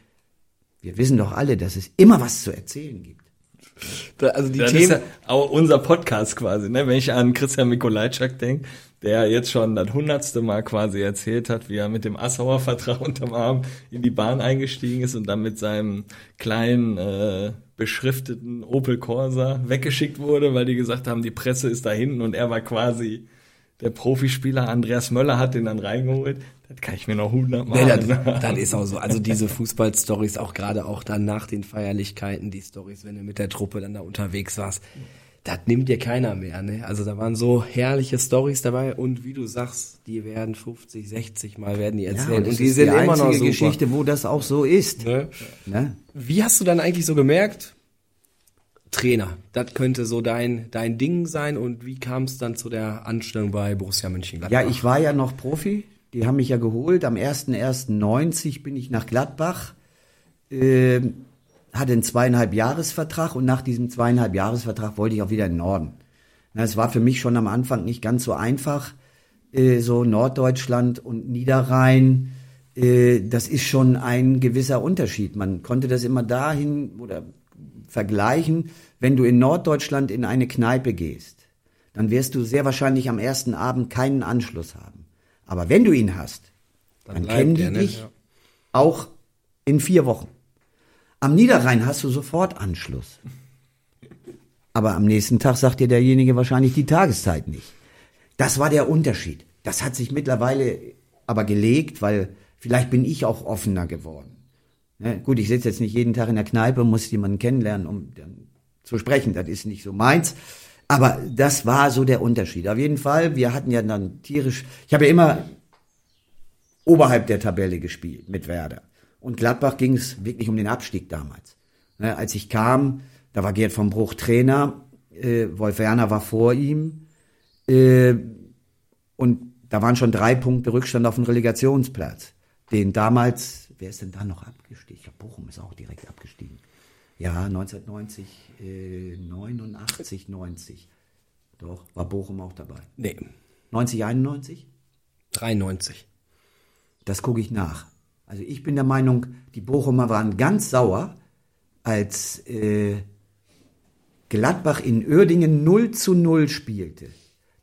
Wir wissen doch alle, dass es immer was zu erzählen gibt. Da, also die Das Themen, ist ja auch unser Podcast quasi, ne? Wenn ich an Christian Mikolajczak denke, der jetzt schon das hundertste Mal quasi erzählt hat, wie er mit dem Assauer Vertrag *laughs* unterm Arm in die Bahn eingestiegen ist und dann mit seinem kleinen äh, beschrifteten Opel Corsa weggeschickt wurde, weil die gesagt haben, die Presse ist da hinten und er war quasi der Profispieler. Andreas Möller hat den dann reingeholt. Das kann ich mir noch hundertmal Nee, das, das ist auch so. Also diese Fußballstories, auch gerade auch dann nach den Feierlichkeiten, die Stories, wenn du mit der Truppe dann da unterwegs warst, das nimmt dir keiner mehr. Ne? Also da waren so herrliche Stories dabei und wie du sagst, die werden 50, 60 Mal werden die erzählt das und die sind die immer noch super. Geschichte, wo das auch so ist. Ne? Ne? Wie hast du dann eigentlich so gemerkt, Trainer, das könnte so dein, dein Ding sein und wie kam es dann zu der Anstellung bei Borussia Mönchengladbach? Ja, ich war ja noch Profi. Die haben mich ja geholt. Am 1.1.90 bin ich nach Gladbach. Äh, hatte einen zweieinhalb Jahresvertrag und nach diesem zweieinhalb Jahresvertrag wollte ich auch wieder in den Norden. Es war für mich schon am Anfang nicht ganz so einfach. Äh, so Norddeutschland und Niederrhein, äh, das ist schon ein gewisser Unterschied. Man konnte das immer dahin oder vergleichen, wenn du in Norddeutschland in eine Kneipe gehst, dann wirst du sehr wahrscheinlich am ersten Abend keinen Anschluss haben. Aber wenn du ihn hast, dann, bleibt kennen die ne? dich Ja. auch in vier Wochen. Am Niederrhein hast du sofort Anschluss. Aber am nächsten Tag sagt dir derjenige wahrscheinlich die Tageszeit nicht. Das war der Unterschied. Das hat sich mittlerweile aber gelegt, weil vielleicht bin ich auch offener geworden. Ne? Gut, ich sitze jetzt nicht jeden Tag in der Kneipe, muss jemanden kennenlernen, um dann zu sprechen. Das ist nicht so meins. Aber das war so der Unterschied. Auf jeden Fall, wir hatten ja dann tierisch, ich habe ja immer oberhalb der Tabelle gespielt mit Werder. Und Gladbach ging es wirklich um den Abstieg damals. Ne, als ich kam, da war Gerd vom Bruch Trainer, äh, Wolf Werner war vor ihm äh, und da waren schon drei Punkte Rückstand auf dem Relegationsplatz. Den damals, wer ist denn da noch abgestiegen? Ich glaube, Bochum ist auch direkt abgestiegen. Ja, 1990, äh, 89, 90. Doch, war Bochum auch dabei. Nee, 90, 91? 93. Das gucke ich nach. Also ich bin der Meinung, die Bochumer waren ganz sauer, als äh, Gladbach in Uerdingen 0 zu 0 spielte.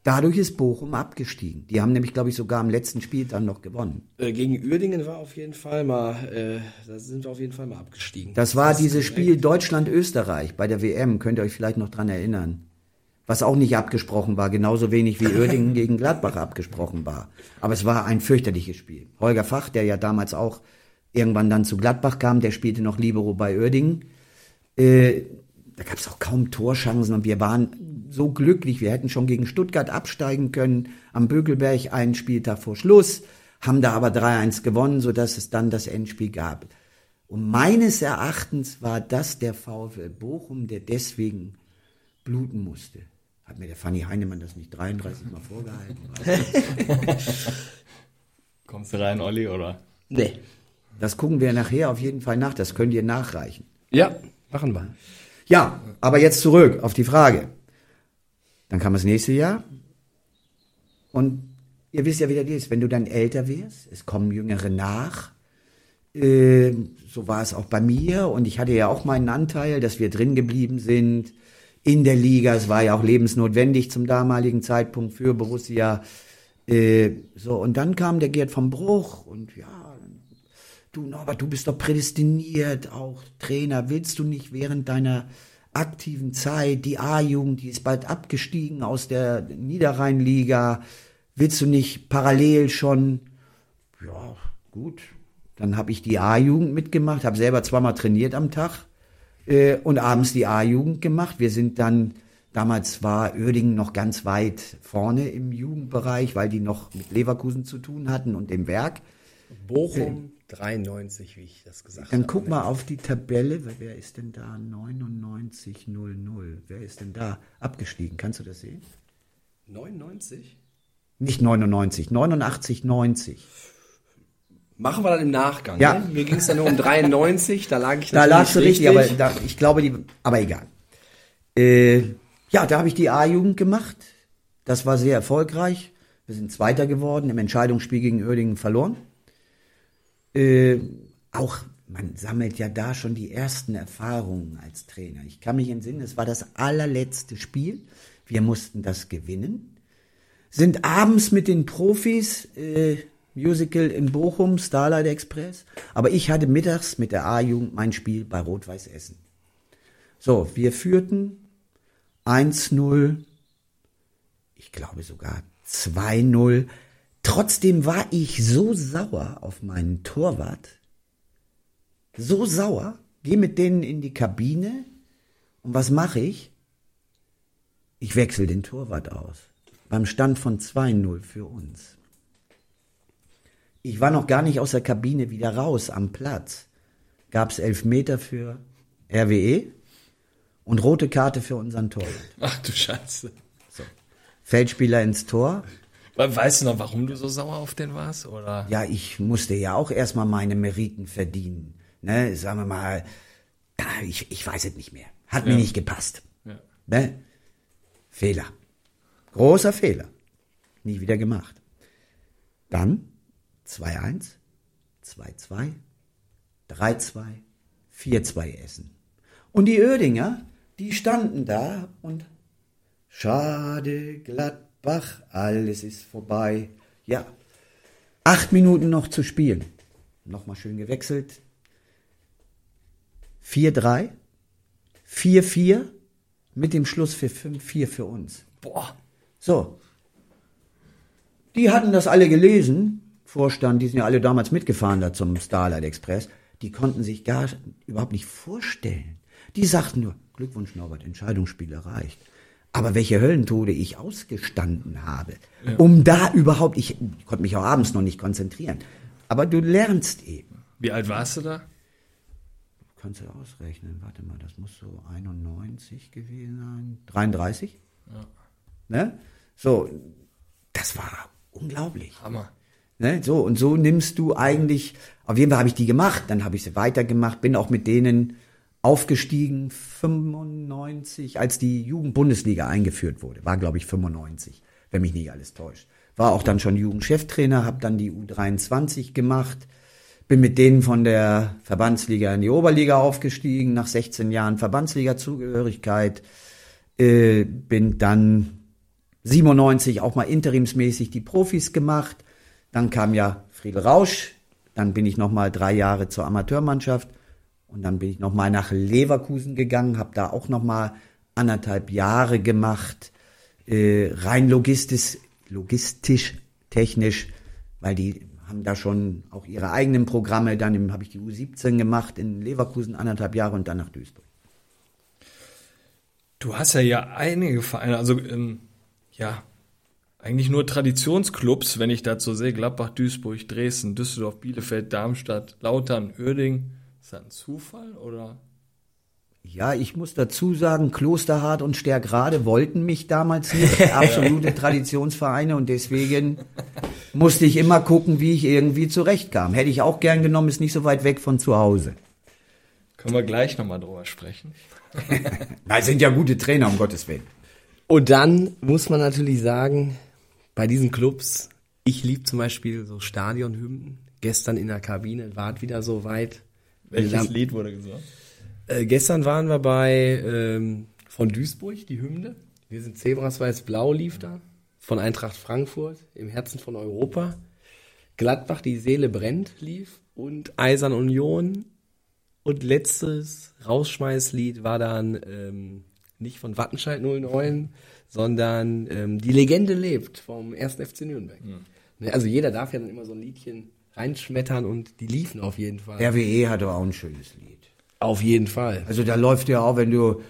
Dadurch ist Bochum abgestiegen. Die haben nämlich, glaube ich, sogar am letzten Spiel dann noch gewonnen. Äh, gegen Uerdingen war auf jeden Fall mal, äh, da sind wir auf jeden Fall mal abgestiegen. Das war ist dieses. Spiel Deutschland-Österreich bei der WM, könnt ihr euch vielleicht noch dran erinnern. Was auch nicht abgesprochen war, genauso wenig wie Uerdingen gegen Gladbach abgesprochen war. Aber es war ein fürchterliches Spiel. Holger Fach, der ja damals auch irgendwann dann zu Gladbach kam, der spielte noch Libero bei Uerdingen. Äh, da gab es auch kaum Torchancen und wir waren so glücklich. Wir hätten schon gegen Stuttgart absteigen können, am Bökelberg einen Spieltag vor Schluss, haben da aber 3-1 gewonnen, sodass es dann das Endspiel gab. Und meines Erachtens war das der VfL Bochum, der deswegen bluten musste. Hat mir der Fanny Heinemann das nicht 33 Mal vorgehalten? *laughs* Kommst du rein, Olli, oder? Nee. Das gucken wir nachher auf jeden Fall nach, das könnt ihr nachreichen. Ja, machen wir. Ja, aber jetzt zurück auf die Frage. Dann kam das nächste Jahr. Und ihr wisst ja, wie das ist. Wenn du dann älter wirst, es kommen Jüngere nach. Äh, so war es auch bei mir. Und ich hatte ja auch meinen Anteil, dass wir drin geblieben sind in der Liga. Es war ja auch lebensnotwendig zum damaligen Zeitpunkt für Borussia. Äh, so, und dann kam der Gerd vom Bruch und ja, du Norbert, du bist doch prädestiniert, auch Trainer. Willst du nicht während deiner aktiven Zeit, die A-Jugend, die ist bald abgestiegen aus der Niederrheinliga, willst du nicht parallel schon, ja, gut, dann habe ich die A-Jugend mitgemacht, habe selber zweimal trainiert am Tag äh, und abends die A-Jugend gemacht. Wir sind dann, damals war Uerdingen noch ganz weit vorne im Jugendbereich, weil die noch mit Leverkusen zu tun hatten und dem Werk. Bochum 93, wie ich das gesagt Dann habe. guck mal auf die Tabelle. Wer- ist denn da? 9900. Wer ist denn da abgestiegen? Kannst du das sehen? 99? Nicht 99, 89, 90. Machen wir dann im Nachgang. Ja. Ne? Mir ging es dann nur um 93, da lag ich Da lagst du richtig, aber da, ich glaube, die, aber egal. Äh, ja, da habe ich die A-Jugend gemacht. Das war sehr erfolgreich. Wir sind Zweiter geworden, im Entscheidungsspiel gegen Uerdingen verloren. Äh, auch, man sammelt ja da schon die ersten Erfahrungen als Trainer. Ich kann mich entsinnen, es war das allerletzte Spiel. Wir mussten das gewinnen. Sind abends mit den Profis, äh, Musical in Bochum, Starlight Express. Aber ich hatte mittags mit der A-Jugend mein Spiel bei Rot-Weiß Essen. So, wir führten 1-0, ich glaube sogar 2-0, Trotzdem war ich so sauer auf meinen Torwart, so sauer, gehe mit denen in die Kabine und was mache ich? Ich wechsle den Torwart aus. Beim Stand von 2-0 für uns. Ich war noch gar nicht aus der Kabine wieder raus am Platz. Gab's Elfmeter für RWE und rote Karte für unseren Torwart. Ach du Scheiße. Feldspieler ins Tor. Weißt du noch, warum du so sauer auf den warst? Oder? Ja, ich musste ja auch erstmal meine Meriten verdienen. Ne, sagen wir mal, ja, ich, ich weiß es nicht mehr. Hat mir nicht gepasst. Ja. Ne? Fehler. Großer Fehler. Nie wieder gemacht. Dann 2-1, 2-2, 3-2, 4-2 Essen. Und die Ödinger, die standen da und schade, Gladbach, alles ist vorbei. Ja, acht Minuten noch zu spielen. Nochmal schön gewechselt. 4-3, 4-4 mit dem Schluss für 5-4 für uns. Boah. So. Die hatten das alle gelesen. Vorstand, die sind ja alle damals mitgefahren da zum Starlight Express. Die konnten sich gar überhaupt nicht vorstellen. Die sagten nur, Glückwunsch Norbert, Entscheidungsspiel erreicht. Aber welche Höllentode ich ausgestanden habe, um da überhaupt, ich, ich konnte mich auch abends noch nicht konzentrieren. Aber du lernst eben. Wie alt warst du da? Kannst du ausrechnen, warte mal, das muss so 91 gewesen sein. 33? Ne? So, das war unglaublich. Hammer. Ne? So, und so nimmst du eigentlich, auf jeden Fall habe ich die gemacht, dann habe ich sie weitergemacht, bin auch mit denen aufgestiegen, 95, als die Jugendbundesliga eingeführt wurde. War, glaube ich, 95, wenn mich nicht alles täuscht. War auch dann schon Jugendcheftrainer, habe dann die U23 gemacht, bin mit denen von der Verbandsliga in die Oberliga aufgestiegen, nach 16 Jahren Verbandsliga-Zugehörigkeit, äh, bin dann 97 auch mal interimsmäßig die Profis gemacht. Dann kam ja Friedel Rausch. Dann bin ich noch mal drei Jahre zur Amateurmannschaft. Und dann bin ich noch mal nach Leverkusen gegangen, habe da auch noch mal anderthalb Jahre gemacht, äh, rein logistisch, logistisch, technisch, weil die haben da schon auch ihre eigenen Programme. Dann habe ich die U17 gemacht in Leverkusen anderthalb Jahre und dann nach Duisburg. Du hast ja ja einige Vereine, also ähm, ja, eigentlich nur Traditionsclubs, wenn ich dazu sehe, Gladbach, Duisburg, Dresden, Düsseldorf, Bielefeld, Darmstadt, Lautern, Uerdingen. Ist das ein Zufall oder? Ja, ich muss dazu sagen, Klosterhardt und Stärkrade wollten mich damals nicht. *laughs* Absolute Traditionsvereine und deswegen musste ich immer gucken, wie ich irgendwie zurechtkam. Hätte ich auch gern genommen, ist nicht so weit weg von zu Hause. Können wir gleich nochmal drüber sprechen. *laughs* Na, sind ja gute Trainer, um Gottes Willen. Und dann muss man natürlich sagen, bei diesen Clubs, ich liebe zum Beispiel so Stadionhymnen. Gestern in der Kabine war es wieder so weit. Welches haben- Lied wurde gesagt? Äh, gestern waren wir bei ähm, von Duisburg, die Hymne. Wir sind Zebras Weiß-Blau lief da. Von Eintracht Frankfurt, im Herzen von Europa. Gladbach, die Seele brennt, lief. Und Eisern Union. Und letztes Rausschmeißlied war dann ähm, nicht von Wattenscheid 09, sondern ähm, Die Legende lebt vom 1. FC Nürnberg. Ne, Also jeder darf ja dann immer so ein Liedchen reinschmettern und die liefen auf jeden Fall. RWE hatte auch ein schönes Lied. Auf jeden Fall. Also da läuft ja auch, wenn du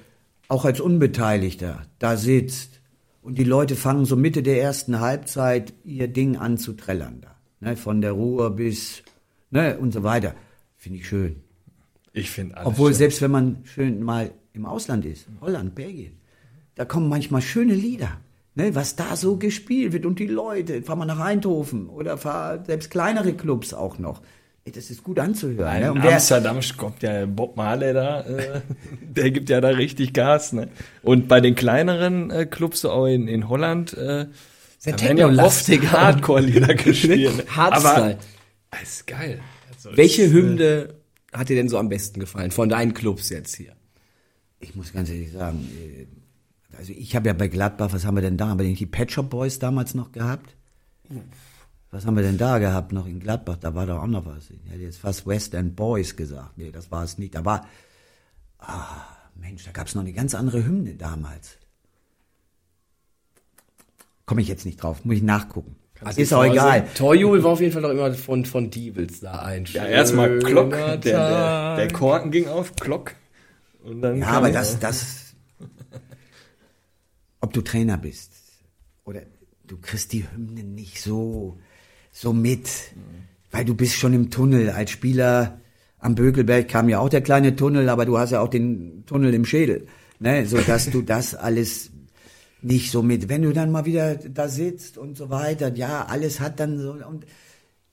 auch als Unbeteiligter da sitzt und die Leute fangen so Mitte der ersten Halbzeit ihr Ding an zu trällern da. Ne, von der Ruhr bis, ne, und so weiter. Finde ich schön. Ich finde alles. Obwohl, schön. selbst wenn man schön mal im Ausland ist, Holland, Belgien, da kommen manchmal schöne Lieder, ne, was da so gespielt wird und die Leute, fahr mal nach Eindhoven oder fahr selbst kleinere Clubs auch noch. Ey, Das ist gut anzuhören. Ne? In Und wer, Amsterdam kommt ja Bob Marley da, äh, *laughs* der gibt ja da richtig Gas, ne? Und bei den kleineren äh, Clubs so auch in, in Holland, äh, da werden ja oft. Hardcore-Lieder *laughs* gespielt. ne? Hardstyle. Aber ist geil. Also, Welche das, Hymne hat dir denn so am besten gefallen? Von deinen Clubs jetzt hier. ich muss ganz ehrlich sagen, äh, also ich habe ja bei Gladbach, was haben wir denn da? Haben wir denn die Pet Shop Boys damals noch gehabt? Was haben wir denn da gehabt noch in Gladbach? Da war doch auch noch was. Ich hätte jetzt fast West End Boys gesagt. Nee, das war es nicht. Da war, ah, Mensch, da gab es noch eine ganz andere Hymne damals. Komme ich jetzt nicht drauf, muss ich nachgucken. Also ist auch egal. Torjubel war auf jeden Fall noch immer von, von Diebels da ein. Ja, erstmal Klock, der, der, der Korken ging auf, Klock. Und dann Ja, aber er. das, das, ob du Trainer bist oder du kriegst die Hymnen nicht so, so mit, weil du bist schon im Tunnel. Als Spieler am Bökelberg kam ja auch der kleine Tunnel, aber du hast ja auch den Tunnel im Schädel, ne, so dass du das alles nicht so mit. Wenn du dann mal wieder da sitzt und so weiter, ja, alles hat dann so und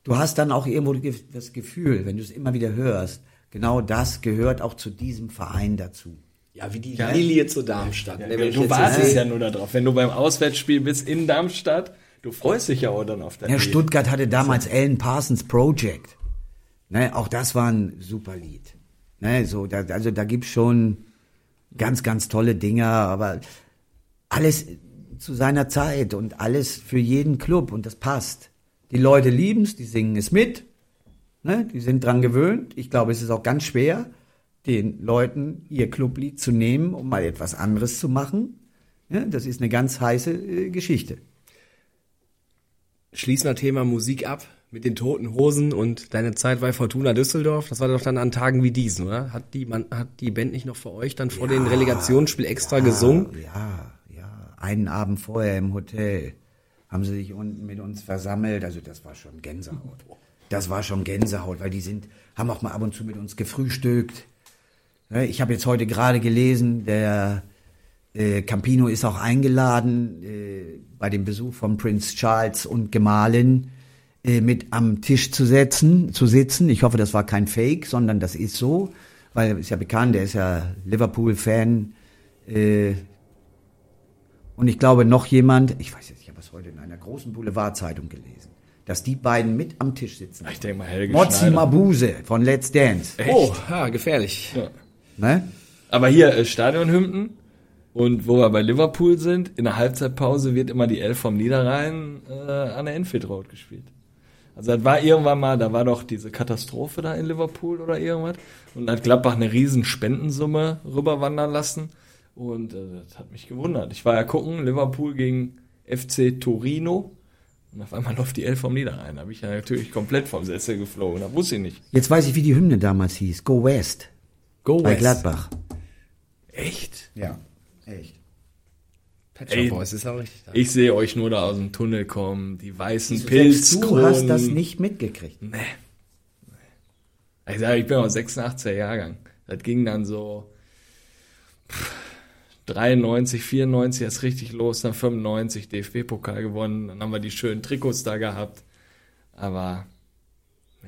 du hast dann auch irgendwo das Gefühl, wenn du es immer wieder hörst, genau das gehört auch zu diesem Verein dazu. Ja, wie die Lilie zu Darmstadt. ne, wenn ich du wartest ja nur darauf. Wenn du beim Auswärtsspiel bist in Darmstadt, du freust dich ja auch dann auf dein Ja, Lied. Stuttgart hatte damals Alan Parsons Project. Ne, auch das war ein super Lied. Ne, so, da, also da gibt's schon ganz, ganz tolle Dinger, aber alles zu seiner Zeit und alles für jeden Club und das passt. Die Leute lieben's, die singen es mit, ne, die sind dran gewöhnt. Ich glaube, es ist auch ganz schwer, den Leuten ihr Clublied zu nehmen, um mal etwas anderes zu machen. Ja, das ist eine ganz heiße äh, Geschichte. Schließen wir Thema Musik ab mit den toten Hosen und deine Zeit bei Fortuna Düsseldorf. Das war doch dann an Tagen wie diesen, oder? Hat die, man, hat die Band nicht noch für euch dann vor dem Relegationsspiel extra gesungen? Ja, ja. Einen Abend vorher im Hotel haben sie sich unten mit uns versammelt. Also das war schon Gänsehaut. Das war schon Gänsehaut, weil die sind, haben auch mal ab und zu mit uns gefrühstückt. Ne, Ich habe jetzt heute gerade gelesen, der äh, Campino ist auch eingeladen äh, bei dem Besuch von Prince Charles und Gemahlin äh, mit am Tisch zu setzen, zu sitzen. Ich hoffe, das war kein Fake, sondern das ist so, weil ist ja bekannt, der ist ja Liverpool-Fan. Äh, und ich glaube noch jemand, ich weiß jetzt, ich habe es heute in einer großen Boulevardzeitung gelesen, dass die beiden mit am Tisch sitzen. Ich denke mal, Helge Mozzi Schneider. Mabuse von Let's Dance. Oh, ja, gefährlich. Ja. Ne? Aber hier äh, Stadionhymnen und wo wir bei Liverpool sind, in der Halbzeitpause wird immer die Elf vom Niederrhein äh, an der Enfield Road gespielt. Also das war irgendwann mal, da war doch diese Katastrophe da in Liverpool oder irgendwas und hat Gladbach eine riesen Spendensumme rüberwandern lassen und äh, das hat mich gewundert. Ich war ja gucken, Liverpool gegen FC Torino und auf einmal läuft die Elf vom Niederrhein. Da bin ich ja natürlich komplett vom Sessel geflogen, da wusste ich nicht. Jetzt weiß ich, wie die Hymne damals hieß. Go West. Go Bei West. Gladbach. Echt? Ja, echt. Pet Shop Ey, Boys ist auch richtig. Ich sehe euch nur da aus dem Tunnel kommen, die weißen Selbst Pilzkronen. du hast das nicht mitgekriegt. Nee. Ich sage, ich bin aus 86er Jahrgang. Das ging dann so pff, 93, 94 erst richtig los, dann 95 DFB-Pokal gewonnen, dann haben wir die schönen Trikots da gehabt. Aber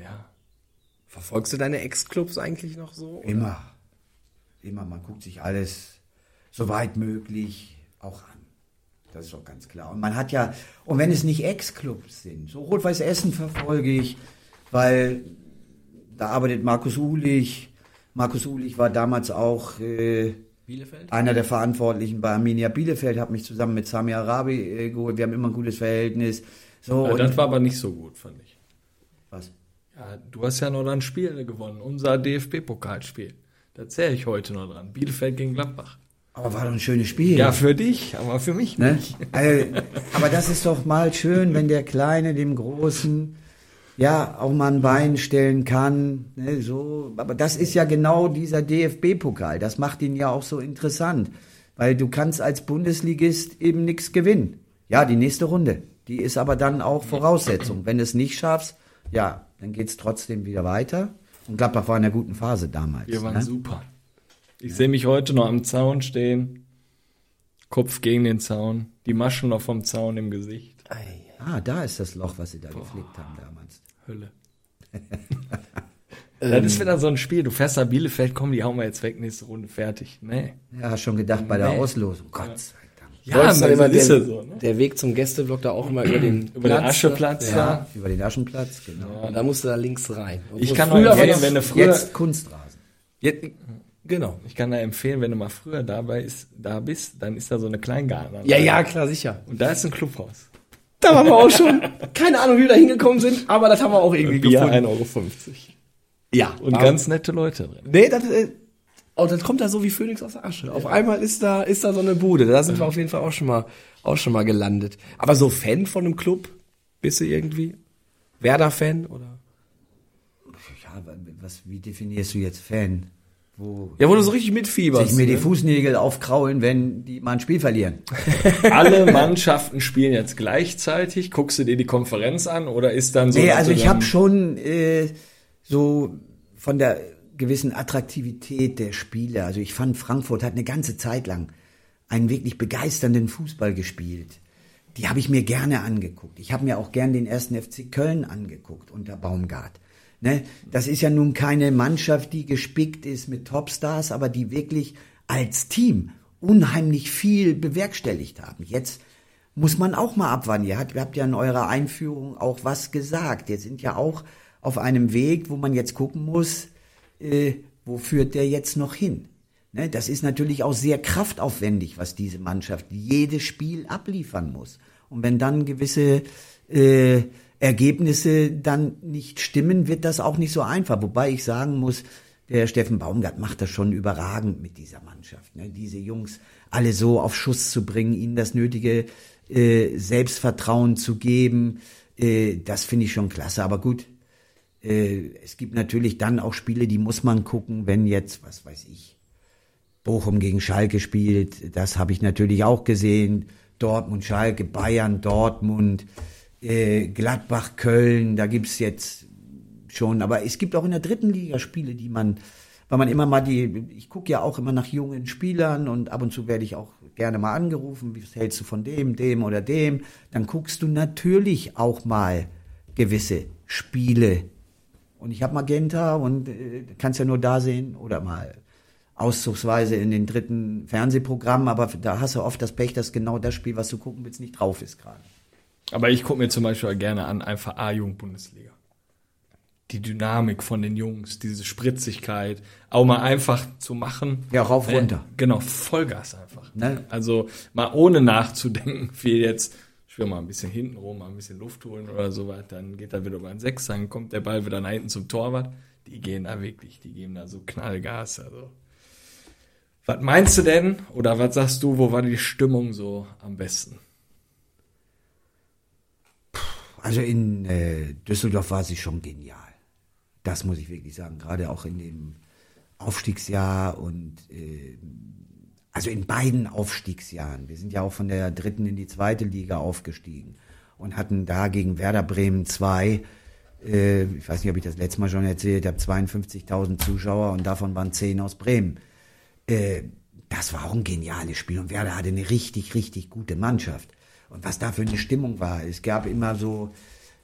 ja, Verfolgst du deine Ex-Clubs eigentlich noch so? oder? Immer. Immer. Man guckt sich alles so weit möglich auch an. Das ist doch ganz klar. Und man hat ja, und wenn es nicht Ex-Clubs sind, so Rot-Weiß Essen verfolge ich, weil da arbeitet Markus Uhlich. Markus Uhlich war damals auch äh, Bielefeld? einer der Verantwortlichen bei Arminia Bielefeld, hat mich zusammen mit Sami Arabi äh, geholt. Wir haben immer ein gutes Verhältnis. So, Ja, und, das war aber nicht so gut, fand ich. Ja, du hast ja noch ein Spiel gewonnen, unser DFB-Pokalspiel. Da zähle ich heute noch dran. Bielefeld gegen Gladbach. Aber war doch ein schönes Spiel. Ja, für dich, aber für mich Ne? nicht. *laughs* Also, aber das ist doch mal schön, wenn der Kleine dem Großen ja auch mal ein Bein stellen kann. Ne, so. Aber das ist ja genau dieser DFB-Pokal. Das macht ihn ja auch so interessant. Weil du kannst als Bundesligist eben nichts gewinnen. Ja, die nächste Runde. Die ist aber dann auch Voraussetzung. Wenn du es nicht schaffst, ja, dann geht's trotzdem wieder weiter. Und Gladbach war in einer guten Phase damals. Wir waren ne? super. Ich sehe mich heute noch am Zaun stehen, Kopf gegen den Zaun, die Maschen noch vom Zaun im Gesicht. Ah, da ist das Loch, was sie da geflickt haben damals. Hölle. *laughs* das ist wieder so ein Spiel. Du fährst nach Bielefeld, komm, die hauen wir jetzt weg, nächste Runde fertig. Nee. Ja, hast schon gedacht bei der Nee. Auslosung. Gott sei Dank. Ja, Wolltest dann immer ist der, ja so, ne? der Weg zum Gästeblock da auch immer über den Über den Platz, Ascheplatz Ja. da. Über den Aschenplatz, genau. Und da musst du da links rein. Und Ich kann früher empfehlen, das- wenn du früher, Jetzt Kunstrasen. Jetzt, genau. ich kann da empfehlen, wenn du mal früher dabei ist, da bist, dann ist da so eine Kleingarten. Ja, ja, klar, sicher. Und da ist ein Clubhaus. Da waren wir auch schon. *laughs* Keine Ahnung, wie wir da hingekommen sind, aber das haben wir auch irgendwie Bier gefunden. 1,50 Euro. Ja. Und ganz nette Leute drin. Nee, das, oh, das kommt da so wie Phönix aus der Asche. Auf einmal ist da, ist da so eine Bude. Da sind wir auf jeden Fall auch schon mal, auch schon mal gelandet. Aber so Fan von einem Club Bist du irgendwie Werder-Fan oder? Ja, was, wie definierst du jetzt Fan? Wo Ja, wo du so richtig mitfieberst. sich mir die ne? Fußnägel aufkraulen, wenn die mal ein Spiel verlieren. *laughs* Alle Mannschaften spielen jetzt gleichzeitig. Guckst du dir die Konferenz an oder ist dann so? Nee, also ich habe schon äh, so von der gewissen Attraktivität der Spiele. Also ich fand, Frankfurt hat eine ganze Zeit lang einen wirklich begeisternden Fußball gespielt. Die habe ich mir gerne angeguckt. Ich habe mir auch gern den ersten FC Köln angeguckt unter Baumgart. Ne? Das ist ja nun keine Mannschaft, die gespickt ist mit Topstars, aber die wirklich als Team unheimlich viel bewerkstelligt haben. Jetzt muss man auch mal abwarten. Ihr habt, ihr habt ja in eurer Einführung auch was gesagt. Jetzt sind ja auch auf einem Weg, wo man jetzt gucken muss, äh, wo führt der jetzt noch hin? Ne, das ist natürlich auch sehr kraftaufwendig, was diese Mannschaft jedes Spiel abliefern muss. Und wenn dann gewisse äh, Ergebnisse dann nicht stimmen, wird das auch nicht so einfach. Wobei ich sagen muss, der Steffen Baumgart macht das schon überragend mit dieser Mannschaft. Ne? Diese Jungs alle so auf Schuss zu bringen, ihnen das nötige äh, Selbstvertrauen zu geben, äh, das finde ich schon klasse. Aber gut, es gibt natürlich dann auch Spiele, die muss man gucken, wenn jetzt, was weiß ich, Bochum gegen Schalke spielt, das habe ich natürlich auch gesehen. Dortmund, Schalke, Bayern, Dortmund, äh, Gladbach, Köln, da gibt's jetzt schon, aber es gibt auch in der dritten Liga Spiele, die man, weil man immer mal die, ich gucke ja auch immer nach jungen Spielern und ab und zu werde ich auch gerne mal angerufen, wie hältst du von dem, dem oder dem, dann guckst du natürlich auch mal gewisse Spiele. Und ich habe Magenta und äh, kannst ja nur da sehen oder mal auszugsweise in den dritten Fernsehprogrammen, aber da hast du oft das Pech, dass genau das Spiel, was du gucken willst, nicht drauf ist gerade. Aber ich gucke mir zum Beispiel gerne an, einfach A-Jugend-Bundesliga. Die Dynamik von den Jungs, diese Spritzigkeit, auch mal einfach zu machen. Ja, rauf, Äh, runter. Genau, Vollgas einfach. Ne? Also mal ohne nachzudenken, wie jetzt, ich mal ein bisschen hinten rum, mal ein bisschen Luft holen oder sowas, dann geht er wieder über ein Sechs, dann kommt der Ball wieder nach hinten zum Torwart. Die gehen da wirklich, die geben da so Knallgas. Also. Was meinst du denn, oder was sagst du, wo war die Stimmung so am besten? Also in äh, Düsseldorf war sie schon genial. Das muss ich wirklich sagen. Gerade auch in dem Aufstiegsjahr und äh, also in beiden Aufstiegsjahren. Wir sind ja auch von der dritten in die zweite Liga aufgestiegen und hatten da gegen Werder Bremen 2, äh, ich weiß nicht, ob ich das letzte Mal schon erzählt habe, 52.000 Zuschauer und davon waren 10 aus Bremen. Äh, das war auch ein geniales Spiel und Werder hatte eine richtig, richtig gute Mannschaft. Und was da für eine Stimmung war. Es gab immer so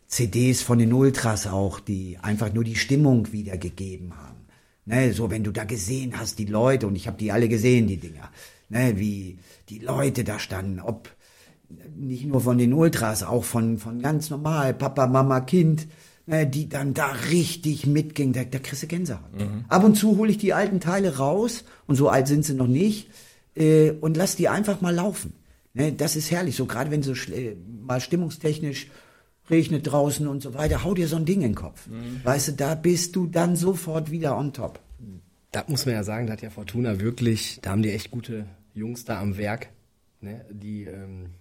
CDs von den Ultras auch, die einfach nur die Stimmung wiedergegeben haben. Ne, so wenn du da gesehen hast, die Leute, und ich habe die alle gesehen, die Dinger, ne, wie die Leute da standen, ob nicht nur von den Ultras, auch von, von ganz normal, Papa, Mama, Kind, ne, die dann da richtig mitgingen, da, da kriegst du Gänsehaut. Ab und zu hole ich die alten Teile raus, und so alt sind sie noch nicht, äh, und lass die einfach mal laufen. Ne, das ist herrlich, so gerade wenn so schl- äh, mal stimmungstechnisch regnet draußen und so weiter, hau dir so ein Ding in den Kopf. Weißt du, da bist du dann sofort wieder on top. Da muss man ja sagen, da hat ja Fortuna wirklich, da haben die echt gute Jungs da am Werk, ne? die, ähm,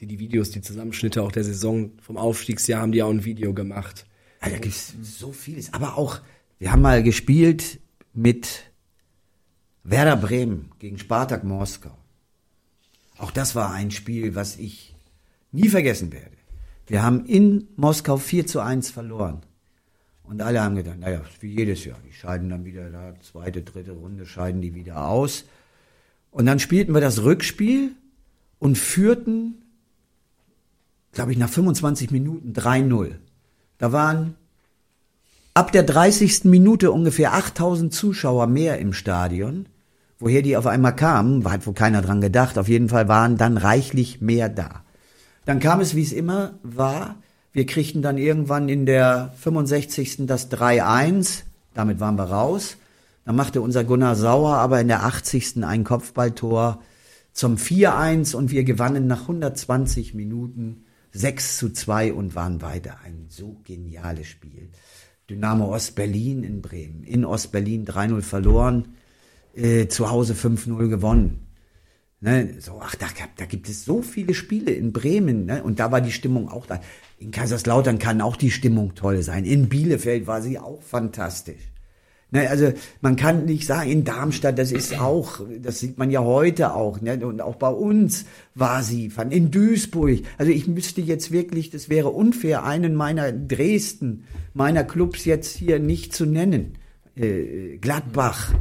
die die Videos, die Zusammenschnitte auch der Saison vom Aufstiegsjahr haben die auch ein Video gemacht. Ah, da gibt's so vieles. Aber auch, wir haben mal gespielt mit Werder Bremen gegen Spartak Moskau. Auch das war ein Spiel, was ich nie vergessen werde. Wir haben in Moskau 4 zu 1 verloren. Und alle haben gedacht, naja, wie jedes Jahr. Die scheiden dann wieder da, zweite, dritte Runde scheiden die wieder aus. Und dann spielten wir das Rückspiel und führten, glaube ich, nach 25 Minuten 3-0. Da waren ab der 30. Minute ungefähr 8000 Zuschauer mehr im Stadion. Woher die auf einmal kamen, hat wohl keiner dran gedacht. Auf jeden Fall waren dann reichlich mehr da. Dann kam es, wie es immer war. Wir kriegten dann irgendwann in der 65. das 3-1. Damit waren wir raus. Dann machte unser Gunnar Sauer aber in der 80. ein Kopfballtor zum 4-1 und wir gewannen nach 120 Minuten 6 zu 2 und waren weiter. Ein so geniales Spiel. Dynamo Ostberlin in Bremen. In Ostberlin 3-0 verloren, äh, zu Hause 5-0 gewonnen. Ne, so, ach, da, da gibt es so viele Spiele in Bremen, ne? Und da war die Stimmung auch da. In Kaiserslautern kann auch die Stimmung toll sein. In Bielefeld war sie auch fantastisch. Ne, also man kann nicht sagen, in Darmstadt, das ist auch, das sieht man ja heute auch, ne? Und auch bei uns war sie, in Duisburg. Also ich müsste jetzt wirklich, das wäre unfair, einen meiner Dresden, meiner Clubs jetzt hier nicht zu nennen. Äh, Gladbach,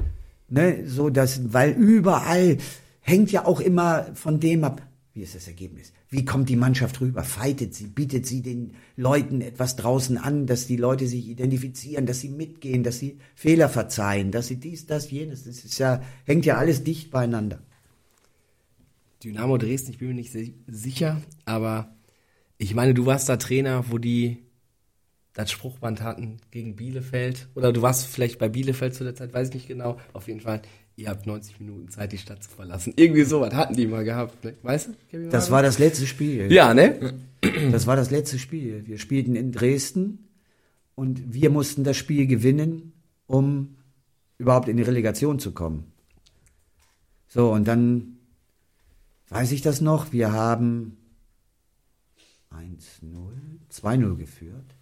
ne? So das, weil überall hängt ja auch immer von dem ab, wie ist das Ergebnis? Wie kommt die Mannschaft rüber? Fightet sie? Bietet sie den Leuten etwas draußen an, dass die Leute sich identifizieren, dass sie mitgehen, dass sie Fehler verzeihen, dass sie dies, das, jenes. Das ist ja, hängt ja alles dicht beieinander. Dynamo Dresden, ich bin mir nicht sicher, aber ich meine, du warst da Trainer, wo die das Spruchband hatten gegen Bielefeld. Oder du warst vielleicht bei Bielefeld zu der Zeit, weiß ich nicht genau. Auf jeden Fall ihr habt 90 Minuten Zeit, die Stadt zu verlassen. Irgendwie sowas hatten die mal gehabt, ne? weißt du? Kevin Das war das letzte Spiel. Ja, ne? Das war das letzte Spiel. Wir spielten in Dresden und wir mussten das Spiel gewinnen, um überhaupt in die Relegation zu kommen. So, und dann weiß ich das noch, wir haben 1-0, 2-0 geführt.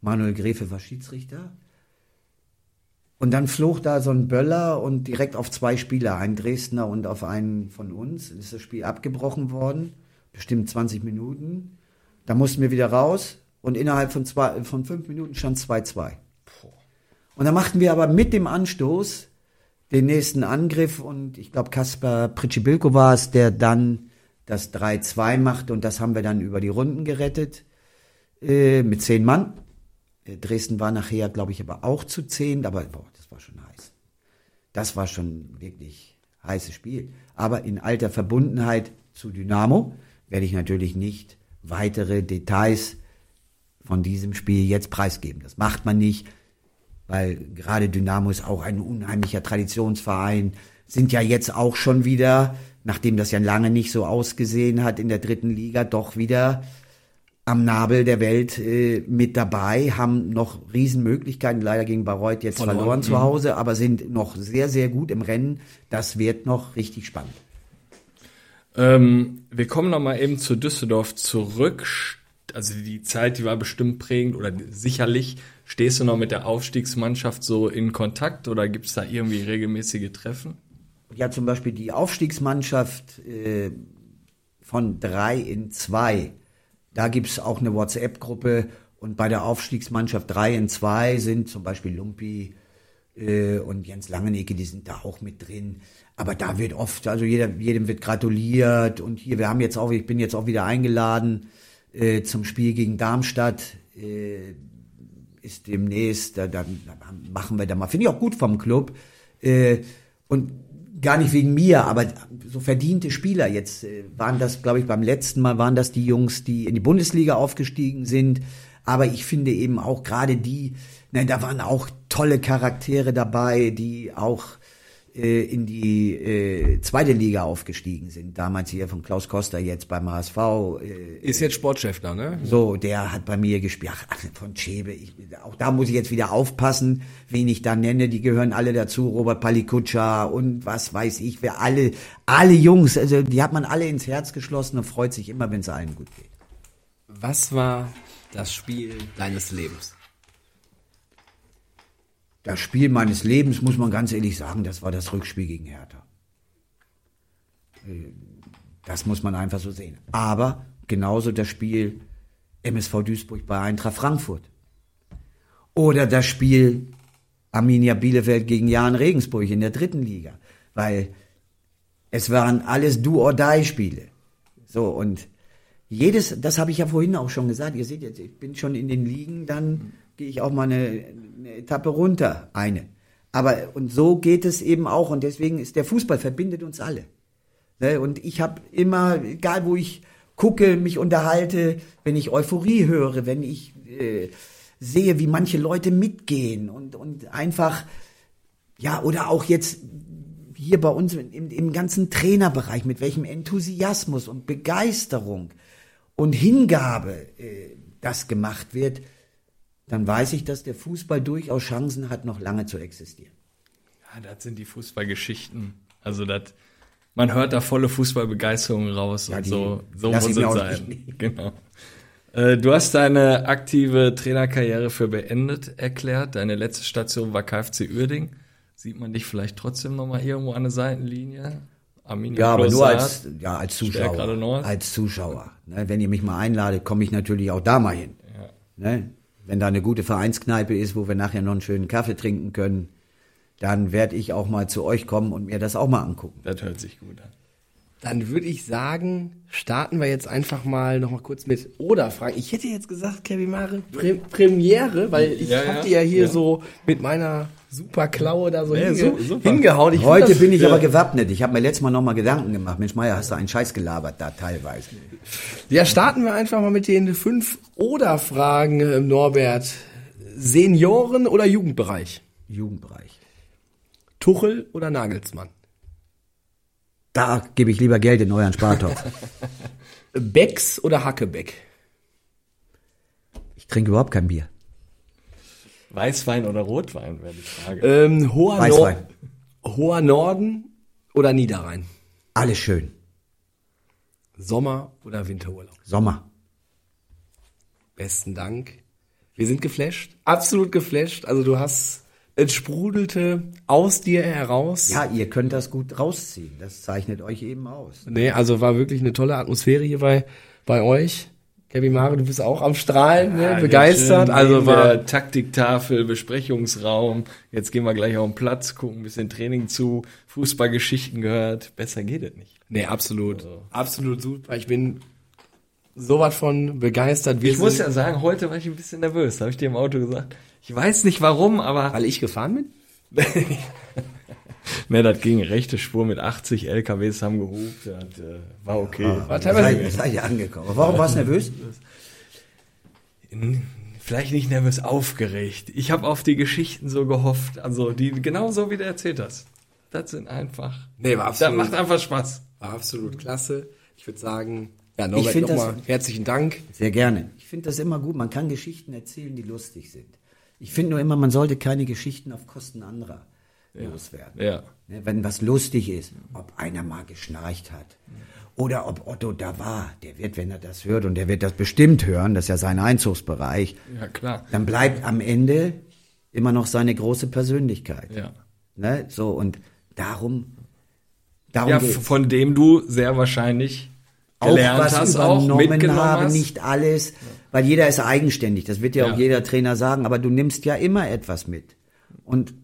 Manuel Gräfe war Schiedsrichter. Und dann flog da so ein Böller und direkt auf zwei Spieler, einen Dresdner und auf einen von uns, ist das Spiel abgebrochen worden, bestimmt 20 Minuten. Da mussten wir wieder raus und innerhalb von, zwei, von fünf Minuten stand 2-2. Und dann machten wir aber mit dem Anstoß den nächsten Angriff und ich glaube Kaspar Pritschibilko war es, der dann das 3-2 machte und das haben wir dann über die Runden gerettet äh, mit zehn Mann. Äh, Dresden war nachher, glaube ich, aber auch zu zehn, aber boah, das war schon heiß. Das war schon wirklich heißes Spiel. Aber in alter Verbundenheit zu Dynamo werde ich natürlich nicht weitere Details von diesem Spiel jetzt preisgeben. Das macht man nicht, weil gerade Dynamo ist auch ein unheimlicher Traditionsverein, sind ja jetzt auch schon wieder, nachdem das ja lange nicht so ausgesehen hat in der dritten Liga, doch wieder am Nabel der Welt äh, mit dabei, haben noch Riesenmöglichkeiten, leider gegen Bayreuth jetzt verloren, verloren zu Hause, aber sind noch sehr, sehr gut im Rennen. Das wird noch richtig spannend. Ähm, wir kommen noch mal eben zu Düsseldorf zurück. Also die Zeit, die war bestimmt prägend oder sicherlich. Stehst du noch mit der Aufstiegsmannschaft so in Kontakt oder gibt es da irgendwie regelmäßige Treffen? Ja, zum Beispiel die Aufstiegsmannschaft äh, von drei in zwei da gibt's auch eine WhatsApp-Gruppe und bei der Aufstiegsmannschaft 3 in 2 sind zum Beispiel Lumpi äh, und Jens Langenecke, die sind da auch mit drin. Aber da wird oft, also jeder, jedem wird gratuliert und hier, wir haben jetzt auch, ich bin jetzt auch wieder eingeladen äh, zum Spiel gegen Darmstadt. Äh, ist demnächst, da, da, machen wir da mal, finde ich auch gut vom Club. Äh, und gar nicht wegen mir, aber so verdiente Spieler. Jetzt äh, waren das, glaube ich, beim letzten Mal waren das die Jungs, die in die Bundesliga aufgestiegen sind. Aber ich finde eben auch gerade die, nein, da waren auch tolle Charaktere dabei, die auch äh, in die äh, zweite Liga aufgestiegen sind. Damals hier von Klaus Koster jetzt beim HSV. Äh, ist jetzt Sportchef da, ne? So, der hat bei mir gespielt. Ach, von Schäbe. Ich, auch da muss ich jetzt wieder aufpassen, wen ich da nenne. Die gehören alle dazu. Robert Palikutscha und was weiß ich. Wer alle, alle Jungs, also die hat man alle ins Herz geschlossen und freut sich immer, wenn es allen gut geht. Was war das Spiel deines Lebens? Das Spiel meines Lebens, muss man ganz ehrlich sagen, das war das Rückspiel gegen Hertha. Äh, das muss man einfach so sehen. Aber genauso das Spiel MSV Duisburg bei Eintracht Frankfurt. Oder das Spiel Arminia Bielefeld gegen Jan Regensburg in der dritten Liga. Weil es waren alles Do-or-Die-Spiele. So, und jedes, das habe ich ja vorhin auch schon gesagt, ihr seht jetzt, ich bin schon in den Ligen dann gehe ich auch mal eine, eine Etappe runter, eine. Aber und so geht es eben auch und deswegen ist der Fußball verbindet uns alle. Ne? Und ich habe immer, egal wo ich gucke, mich unterhalte, wenn ich Euphorie höre, wenn ich äh, sehe, wie manche Leute mitgehen und und einfach ja oder auch jetzt hier bei uns im, im ganzen Trainerbereich mit welchem Enthusiasmus und Begeisterung und Hingabe äh, das gemacht wird dann weiß ich, dass der Fußball durchaus Chancen hat, noch lange zu existieren. Ja, das sind die Fußballgeschichten. Also das man hört da volle Fußballbegeisterung raus und die so, so muss es nicht sein. Genau. Äh, Du hast deine aktive Trainerkarriere für beendet erklärt. Deine letzte Station war KfC Uerding. Sieht man dich vielleicht trotzdem noch mal irgendwo an der Seitenlinie? Arminia Ja, aber nur als, ja, als Zuschauer. Als Zuschauer. Ne, wenn ihr mich mal einladet, komme ich natürlich auch da mal hin. Ne, wenn da eine gute Vereinskneipe ist, wo wir nachher noch einen schönen Kaffee trinken können, dann werde ich auch mal zu euch kommen und mir das auch mal angucken. Das hört sich gut an. Dann würde ich sagen, starten wir jetzt einfach mal noch mal kurz mit Oder-Fragen. Ich hätte jetzt gesagt, Kevin Mare, Pre Premiere, weil ich Ja, hab ja, die ja hier ja. so mit meiner super Klaue da so Ja, hinge super. hingehauen. Ich Heute bin ich ja. aber gewappnet. Ich habe mir letztes Mal noch mal Gedanken gemacht. Mensch, Meier, hast du einen Scheiß gelabert da teilweise? Ja, starten wir einfach mal mit den fünf Oder-Fragen, äh, Norbert. Senioren- oder Jugendbereich? Jugendbereich. Tuchel oder Nagelsmann? Da gebe ich lieber Geld in euren Spartopf. *laughs* Becks oder Hackebeck? Ich trinke überhaupt kein Bier. Weißwein oder Rotwein wäre die Frage. Ähm, hoher, Nor Weißwein. hoher Norden oder Niederrhein? Alles schön. Sommer- oder Winterurlaub? Sommer. Besten Dank. Wir sind geflasht. Absolut geflasht. Also du hast, es sprudelte aus dir heraus. Ja, ihr könnt das gut rausziehen. Das zeichnet euch eben aus. Nee, also war wirklich eine tolle Atmosphäre hier bei, bei euch. Kevin Mare, du bist auch am Strahlen, ne? Ja, begeistert. schön Also war, Taktiktafel, Besprechungsraum. Jetzt gehen wir gleich auf den Platz, gucken ein bisschen Training zu, Fußballgeschichten gehört. Besser geht es nicht. nee, absolut. Absolut super. Ich bin sowas von begeistert. Wir Ich muss ja sagen, heute war ich ein bisschen nervös, habe ich dir im Auto gesagt. Ich weiß nicht warum, aber weil ich gefahren bin? ne, das ging rechte Spur mit 80 LKWs haben gehupt, das äh, war okay. War teilweise, Seid, seid ihr angekommen. Warum warst du nervös? Vielleicht nicht nervös, aufgeregt. Ich habe auf die Geschichten so gehofft, also die genau so wie du erzählt hast. Das sind einfach. nee, war Das absolut, macht einfach Spaß. war absolut klasse. Ich würde sagen, ja, Norbert, das- nochmal herzlichen Dank. Sehr gerne. Ich finde das immer gut. Man kann Geschichten erzählen, die lustig sind. Ich finde nur immer, man sollte keine Geschichten auf Kosten anderer loswerden. Ja. Ne, Wenn was lustig ist, ob einer mal geschnarcht hat oder ob Otto da war, der wird, wenn er das hört, und der wird das bestimmt hören, das ist ja sein Einzugsbereich, Ja, klar. dann bleibt am Ende immer noch seine große Persönlichkeit. Ja. Ne? So, und darum, darum Ja, geht's. von dem du sehr wahrscheinlich auch gelernt was hast, auch übernommen mitgenommen habe, hast. nicht alles, weil jeder ist eigenständig, das wird ja, Ja. auch jeder Trainer sagen, aber du nimmst ja immer etwas mit. Und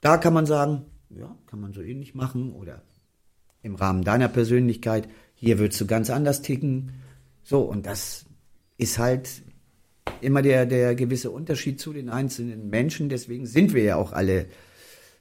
da kann man sagen, ja, kann man so ähnlich machen oder im Rahmen deiner Persönlichkeit, hier würdest du ganz anders ticken. So, und das ist halt immer der, der gewisse Unterschied zu den einzelnen Menschen, deswegen sind wir ja auch alle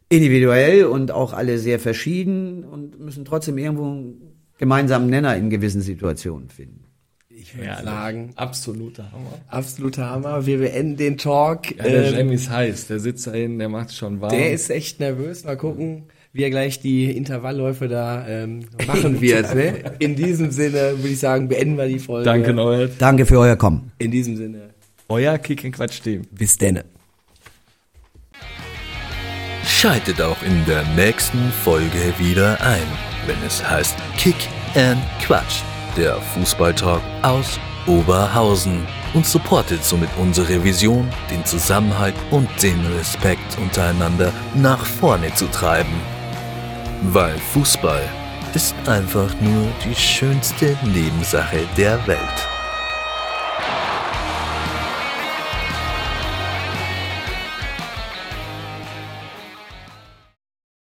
individuell und auch alle sehr verschieden und müssen trotzdem irgendwo gemeinsamen Nenner in gewissen Situationen finden. Ich würde Ja, sagen, absoluter Hammer. absoluter Hammer. Wir beenden den Talk. Ja, der Ähm, Jamie ist heiß, der sitzt da hinten, der macht schon warm. Der ist echt nervös. Mal gucken, wie er gleich die Intervallläufe da ähm, machen wird. ne? In diesem Sinne würde ich sagen, beenden wir die Folge. Danke, Noel. Danke für euer Kommen. In diesem Sinne, Euer Kick in Quatsch Team. bis denne. Schaltet auch in der nächsten Folge wieder ein, wenn es heißt Kick and Quatsch, der Fußballtalk aus Oberhausen und supportet somit unsere Vision, den Zusammenhalt und den Respekt untereinander nach vorne zu treiben. Weil Fußball ist einfach nur die schönste Nebensache der Welt.